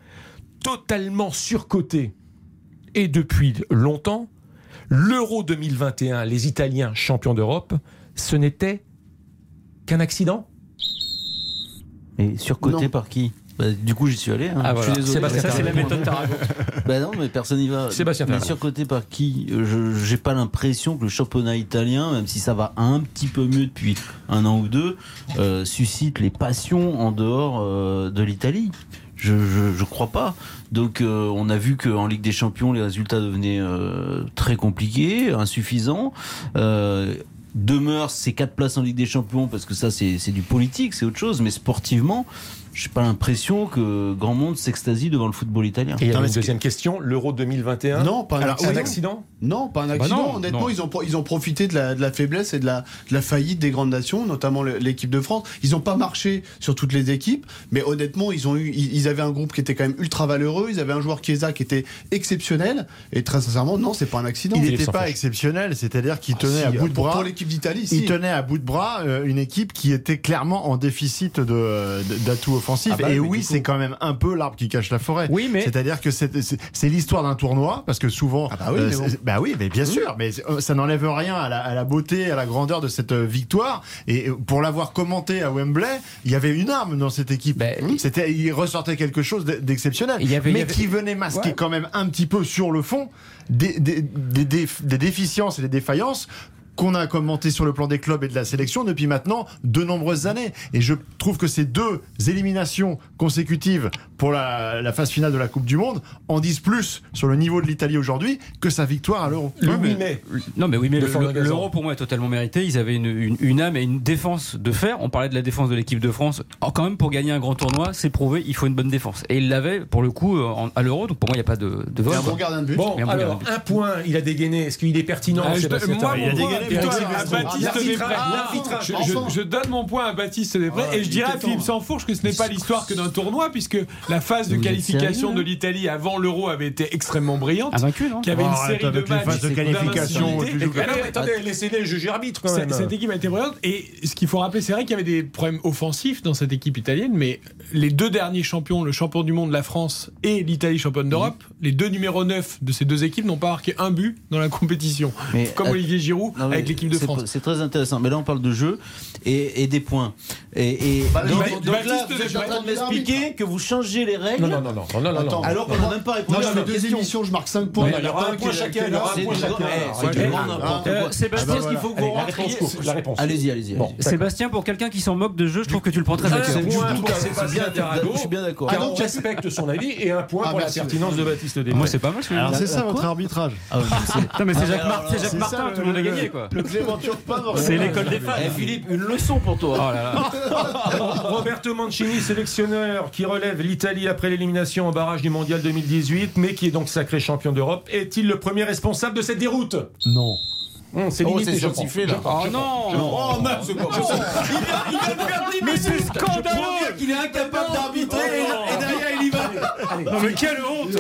totalement surcoté, et depuis longtemps, l'Euro 2021, les Italiens champions d'Europe, ce n'était qu'un accident Et surcoté Non. par qui? Bah, du coup, j'y suis allé. hein. Ah, Je voilà. suis désolé. Sébastien Ça, c'est la méthode Taragon. bah non, mais personne n'y va. Sébastien Mais surcoté par qui? Je J'ai pas l'impression que le championnat italien, même si ça va un petit peu mieux depuis un an ou deux, euh, suscite les passions en dehors euh, de l'Italie. Je, je, je crois pas. Donc euh, on a vu qu'en Ligue des Champions, les résultats devenaient euh, très compliqués, insuffisants. Euh, demeure ces quatre places en Ligue des Champions parce que ça c'est c'est du politique, c'est autre chose, mais sportivement, j'ai pas l'impression que grand monde s'extasie devant le football italien. Et ce deuxième question, l'Euro 2021. Non, pas un Alors, accident. un accident Non, pas un Bah accident. non, Honnêtement, non. Ils, ont, pro- ils ont profité de la, de la faiblesse et de la, de la faillite des grandes nations, notamment l'équipe de France. Ils n'ont pas marché sur toutes les équipes, mais honnêtement, ils, ont eu, ils, ils avaient un groupe qui était quand même ultra valeureux. Ils avaient un joueur Chiesa qui était exceptionnel. Et très sincèrement, non, c'est pas un accident. Il n'était pas exceptionnel, c'est-à-dire qu'il Ah, tenait si, à bout de bras. pour l'équipe d'Italie, Il tenait à bout de bras une équipe qui était clairement en déficit de- d'atouts offensifs. Ah bah et oui, c'est coup- quand même un peu l'arbre qui cache la forêt. Oui, mais C'est-à-dire que c'est l'histoire d'un tournoi, parce que souvent. Ah bah oui, mais bon. c'est- bah oui, mais bien sûr, mais euh, ça n'enlève rien à la, à la beauté, à la grandeur de cette euh, victoire. Et euh, pour l'avoir commenté à Wembley, il y avait une arme dans cette équipe. Ben, C'était, il ressortait quelque chose d'exceptionnel, y avait- mais qui venait masquer Ouais. quand même un petit peu sur le fond des, des, des, des- des déficiences et des défaillances qu'on a commenté sur le plan des clubs et de la sélection depuis maintenant de nombreuses années. Et je trouve que ces deux éliminations consécutives pour la, la phase finale de la Coupe du Monde en disent plus sur le niveau de l'Italie aujourd'hui que sa victoire à l'Euro. Le Ouais, mais- 8 mai. Non, mais oui, mais l'euro pour moi est totalement mérité. Ils avaient une, une, une âme et une défense de fer. On parlait de la défense de l'équipe de France. Alors, quand même, pour gagner un grand tournoi, c'est prouvé, il faut une bonne défense. Et il l'avait pour le coup euh, en- à l'euro. Donc pour moi, il n'y a pas de, de vol. Un bon gardien de but. Bon, Mais un bon alors, un point, il a dégainé. Est-ce qu'il est pertinent Ah, je- moi, Il a dégainé, Putain, à. Baptiste Després. l'arbitrage. Je, Enfin. je- je donne mon point à Baptiste Després Ah, et je dirais à Philippe temps, Sansfourche que ce n'est pas l'histoire que d'un tournoi puisque la phase de qualification de l'Italie avant l'Euro avait été extrêmement brillante. Non Qui avait une Arrête série de matchs de qualification, Ah attendez, laissez-les juger arbitre quand C'est- même. Cette équipe a été brillante. Et ce qu'il faut rappeler, c'est vrai qu'il y avait des problèmes offensifs dans cette équipe italienne, mais les deux derniers champions, le champion du monde, la France, et l'Italie championne d'Europe, les deux numéros 9 de ces deux équipes n'ont pas marqué un but dans la compétition. Mais, Comme euh, Olivier Giroud Non, mais avec l'équipe de c'est- France. C'est très intéressant. Mais là, on parle de jeu et, et des points. Et, et Bah, donc, Baptiste donc là, Després, vous êtes en train de m'expliquer que vous changez les règles Non, non, non, non, non, Attends. non. alors qu'on n'a même pas répondu Non, à deux question. émissions, je marque 5 points. Il y aura un point chacun, qui est il y aura là. un C'est point du- chacun. eh, n'importe Euh. Sébastien, Ah bah ce qu'il faut que vous rentriez. la réponse. Allez-y, allez-y. Sébastien, pour quelqu'un qui s'en moque de jeu, je trouve que tu le prends très cœur. C'est bien- Tarago, je suis bien d'accord. car Ah, on respecte son avis, et un point Ah, pour la pertinence de Baptiste Desmond. Moi, c'est pas mal. ce que je Alors c'est ça votre arbitrage. Ah Non, mais c'est Ah, Jacques, Martin, tout le monde a gagné, quoi. Le. C'est l'école des fans. Eh, Philippe, une leçon pour toi. Oh là là. Roberto Mancini, sélectionneur qui relève l'Italie après l'élimination au barrage du mondial 2018, mais qui est donc sacré champion d'Europe, est-il le premier responsable de cette déroute? Non. Hum, C'est Oh, limité, je prends. sursifflé, là. Je prends, Oh je prends. non Oh, c'est quoi Mais c'est scandaleux qu'il est incapable d'arbitrer et derrière Non, mais quelle honte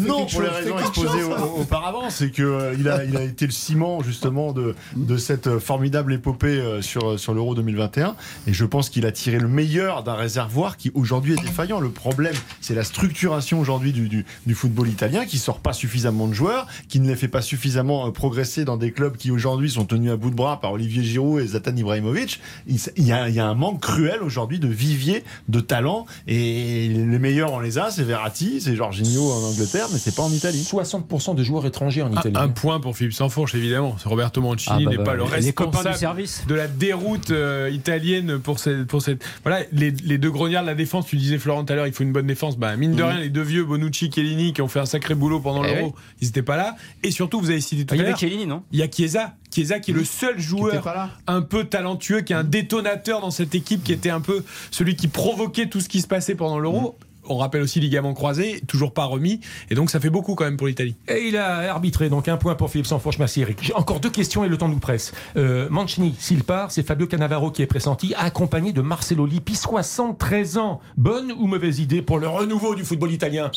Non, pour les raisons exposées au- auparavant, c'est que euh, il a, il a été le ciment justement de, de cette euh, formidable épopée euh, sur, sur l'Euro 2021. Et je pense qu'il a tiré le meilleur d'un réservoir qui aujourd'hui est défaillant. Le problème, c'est la structuration aujourd'hui du, du, du football italien qui sort pas suffisamment de joueurs, qui ne les fait pas suffisamment euh, progresser dans des clubs qui aujourd'hui sont tenus à bout de bras par Olivier Giroud et Zlatan Ibrahimovic. Il y a, il y a un manque cruel aujourd'hui de vivier, de talent. Et les meilleurs, on les a. C'est Verratti, c'est Jorginho en Angleterre, mais c'est pas en Italie. 60% de joueurs étrangers en Italie. un point pour Philippe Sansfourche, évidemment. Roberto Mancini Ah, bah, n'est bah, pas le Les copains du responsable service. de la déroute euh, italienne pour cette, pour cette. Voilà, les, les deux grognards de la défense, tu disais Florent tout à l'heure, il faut une bonne défense. Bah, mine de rien, les deux vieux, Bonucci, Chiellini, qui ont fait un sacré boulot pendant Eh l'Euro, ils n'étaient pas là. Et surtout, vous avez cité tout Il y à avait l'heure, Chiellini, non? il y a Chiesa. Chiesa qui est le seul Qui était joueur un peu talentueux, qui est un détonateur dans cette équipe, qui était un peu celui qui provoquait tout ce qui se passait pendant l'Euro. On rappelle aussi ligament croisé, toujours pas remis. Et donc ça fait beaucoup quand même pour l'Italie. Et il a arbitré, donc un point pour Philippe Sanfourche. Merci Eric. J'ai encore deux questions et le temps nous presse. Euh, Mancini, s'il part, c'est Fabio Cannavaro qui est pressenti, accompagné de Marcelo Lippi, 73 ans. Bonne ou mauvaise idée pour le renouveau du football italien?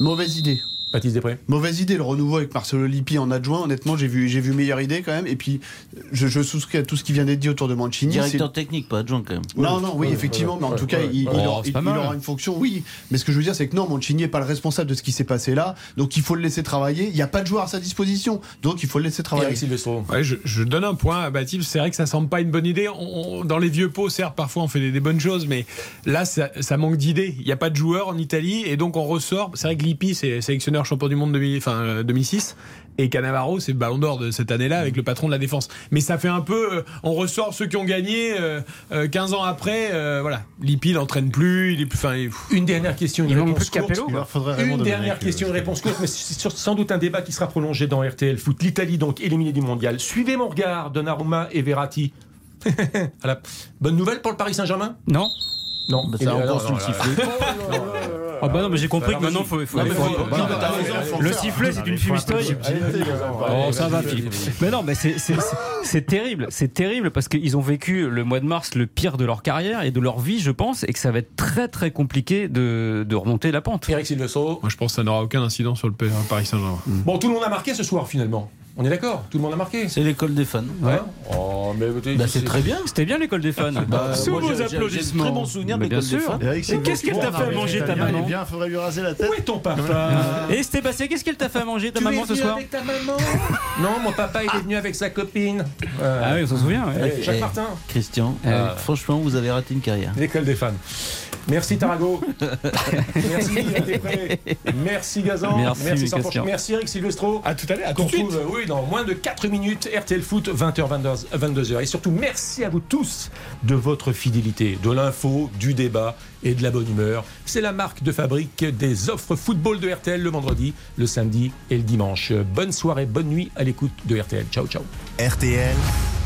Mauvaise idée. Baptiste Després. Mauvaise idée, le renouveau avec Marcelo Lippi en adjoint. Honnêtement, j'ai vu, j'ai vu meilleure idée quand même. Et puis, je, je souscris à tout ce qui vient d'être dit autour de Mancini. Directeur technique, pas adjoint quand même. Non, non, oui, effectivement, mais en tout cas, il, il Oh, aura, il- il aura une fonction, oui. Mais ce que je veux dire, c'est que non, Mancini n'est pas le responsable de ce qui s'est passé là. Donc, il faut le laisser travailler. Il n'y a pas de joueur à sa disposition. Donc, il faut le laisser travailler. Ouais, je, je donne un point à Baptiste. C'est vrai que ça semble pas une bonne idée. On- on- dans les vieux pots, certes, parfois on fait des, des bonnes choses, mais là, ça, ça manque d'idées. Il n'y a pas de joueurs en Italie, et donc on ressort. C'est vrai que Lippi, c'est sélectionneur champion du monde 2000 enfin, euh, 2006, et Cannavaro, c'est le Ballon d'Or de cette année-là avec le patron de la défense. Mais ça fait un peu, euh, on ressort ceux qui ont gagné euh, euh, 15 ans après. euh, voilà, Lippi il n'entraîne plus. Il est plus, enfin, il- Une dernière question, une Il manque plus Capello, Une dernière question, une réponse courte, mais c'est sans doute un débat qui sera prolongé dans RTL Foot. L'Italie, donc, éliminée du mondial. Suivez mon regard, Donnarumma et Verratti. Voilà. Bonne nouvelle pour le Paris Saint-Germain? Non Non. Bah, ça a encore le sifflet. Ah bah non, mais j'ai compris que maintenant, faut, le sifflet, c'est une fumisterie. Oh, ça va, Philippe. Mais non, mais c'est- terrible. C'est terrible parce qu'ils ont vécu le mois de mars le pire de leur carrière et de leur vie, je pense, et que ça va être très très compliqué de, de remonter la pente. Eric Silvestro. moi je pense que ça n'aura aucun incident sur le P- Paris Saint-Germain. Bon, tout le monde a marqué ce soir, finalement. On est d'accord Tout le monde a marqué C'est l'école des fans. Ouais. Hein Oh, mais Bah, c'est très bien. C'était bien l'école des fans. Bah, Sous moi, vos applaudissements. Très bon souvenir de Mais bien l'école des sûr. fans. Qu'est-ce qu'elle t'a fait à manger, ta maman Il est bien, faudrait lui raser la tête. Où est ton papa Et Sébastien, qu'est-ce qu'elle t'a fait à manger, ta maman, ce soir avec ta maman? Non, mon papa, il est venu avec sa copine. Euh, Ah oui, on s'en souvient. allez, Jacques Eh. Martin, Christian, Euh, euh, franchement, vous avez raté une carrière. l'école des fans. Merci Tarago. Merci. Merci Gazan. Merci, Merci, Eric Silvestro. À tout à l'heure, à tout de suite. retrouve, dans moins de 4 minutes, RTL Foot, 20h, 22h. Et surtout, merci à vous tous de votre fidélité, de l'info, du débat et de la bonne humeur. C'est la marque de fabrique des offres football de RTL le vendredi, le samedi et le dimanche. Bonne soirée, bonne nuit à l'écoute de RTL. Ciao, ciao. RTL,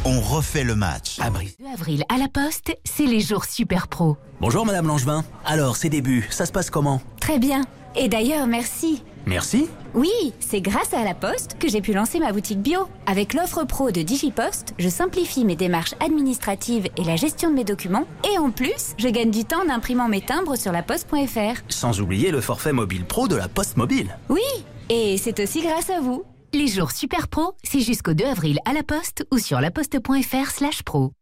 on refait le match. 2 avril à la Poste, c'est les jours super pro. Bonjour Madame Langevin. Alors, ces débuts, ça se passe comment? Très bien. Et d'ailleurs, merci. Merci. Oui, c'est grâce à la Poste que j'ai pu lancer ma boutique bio. Avec l'offre pro de DigiPost, je simplifie mes démarches administratives et la gestion de mes documents. Et en plus, je gagne du temps en imprimant mes timbres sur la poste.fr. Sans oublier le forfait mobile pro de la Poste Mobile. Oui, et c'est aussi grâce à vous. Les jours super pro, c'est jusqu'au 2 avril à la Poste ou sur laposte.fr slash pro.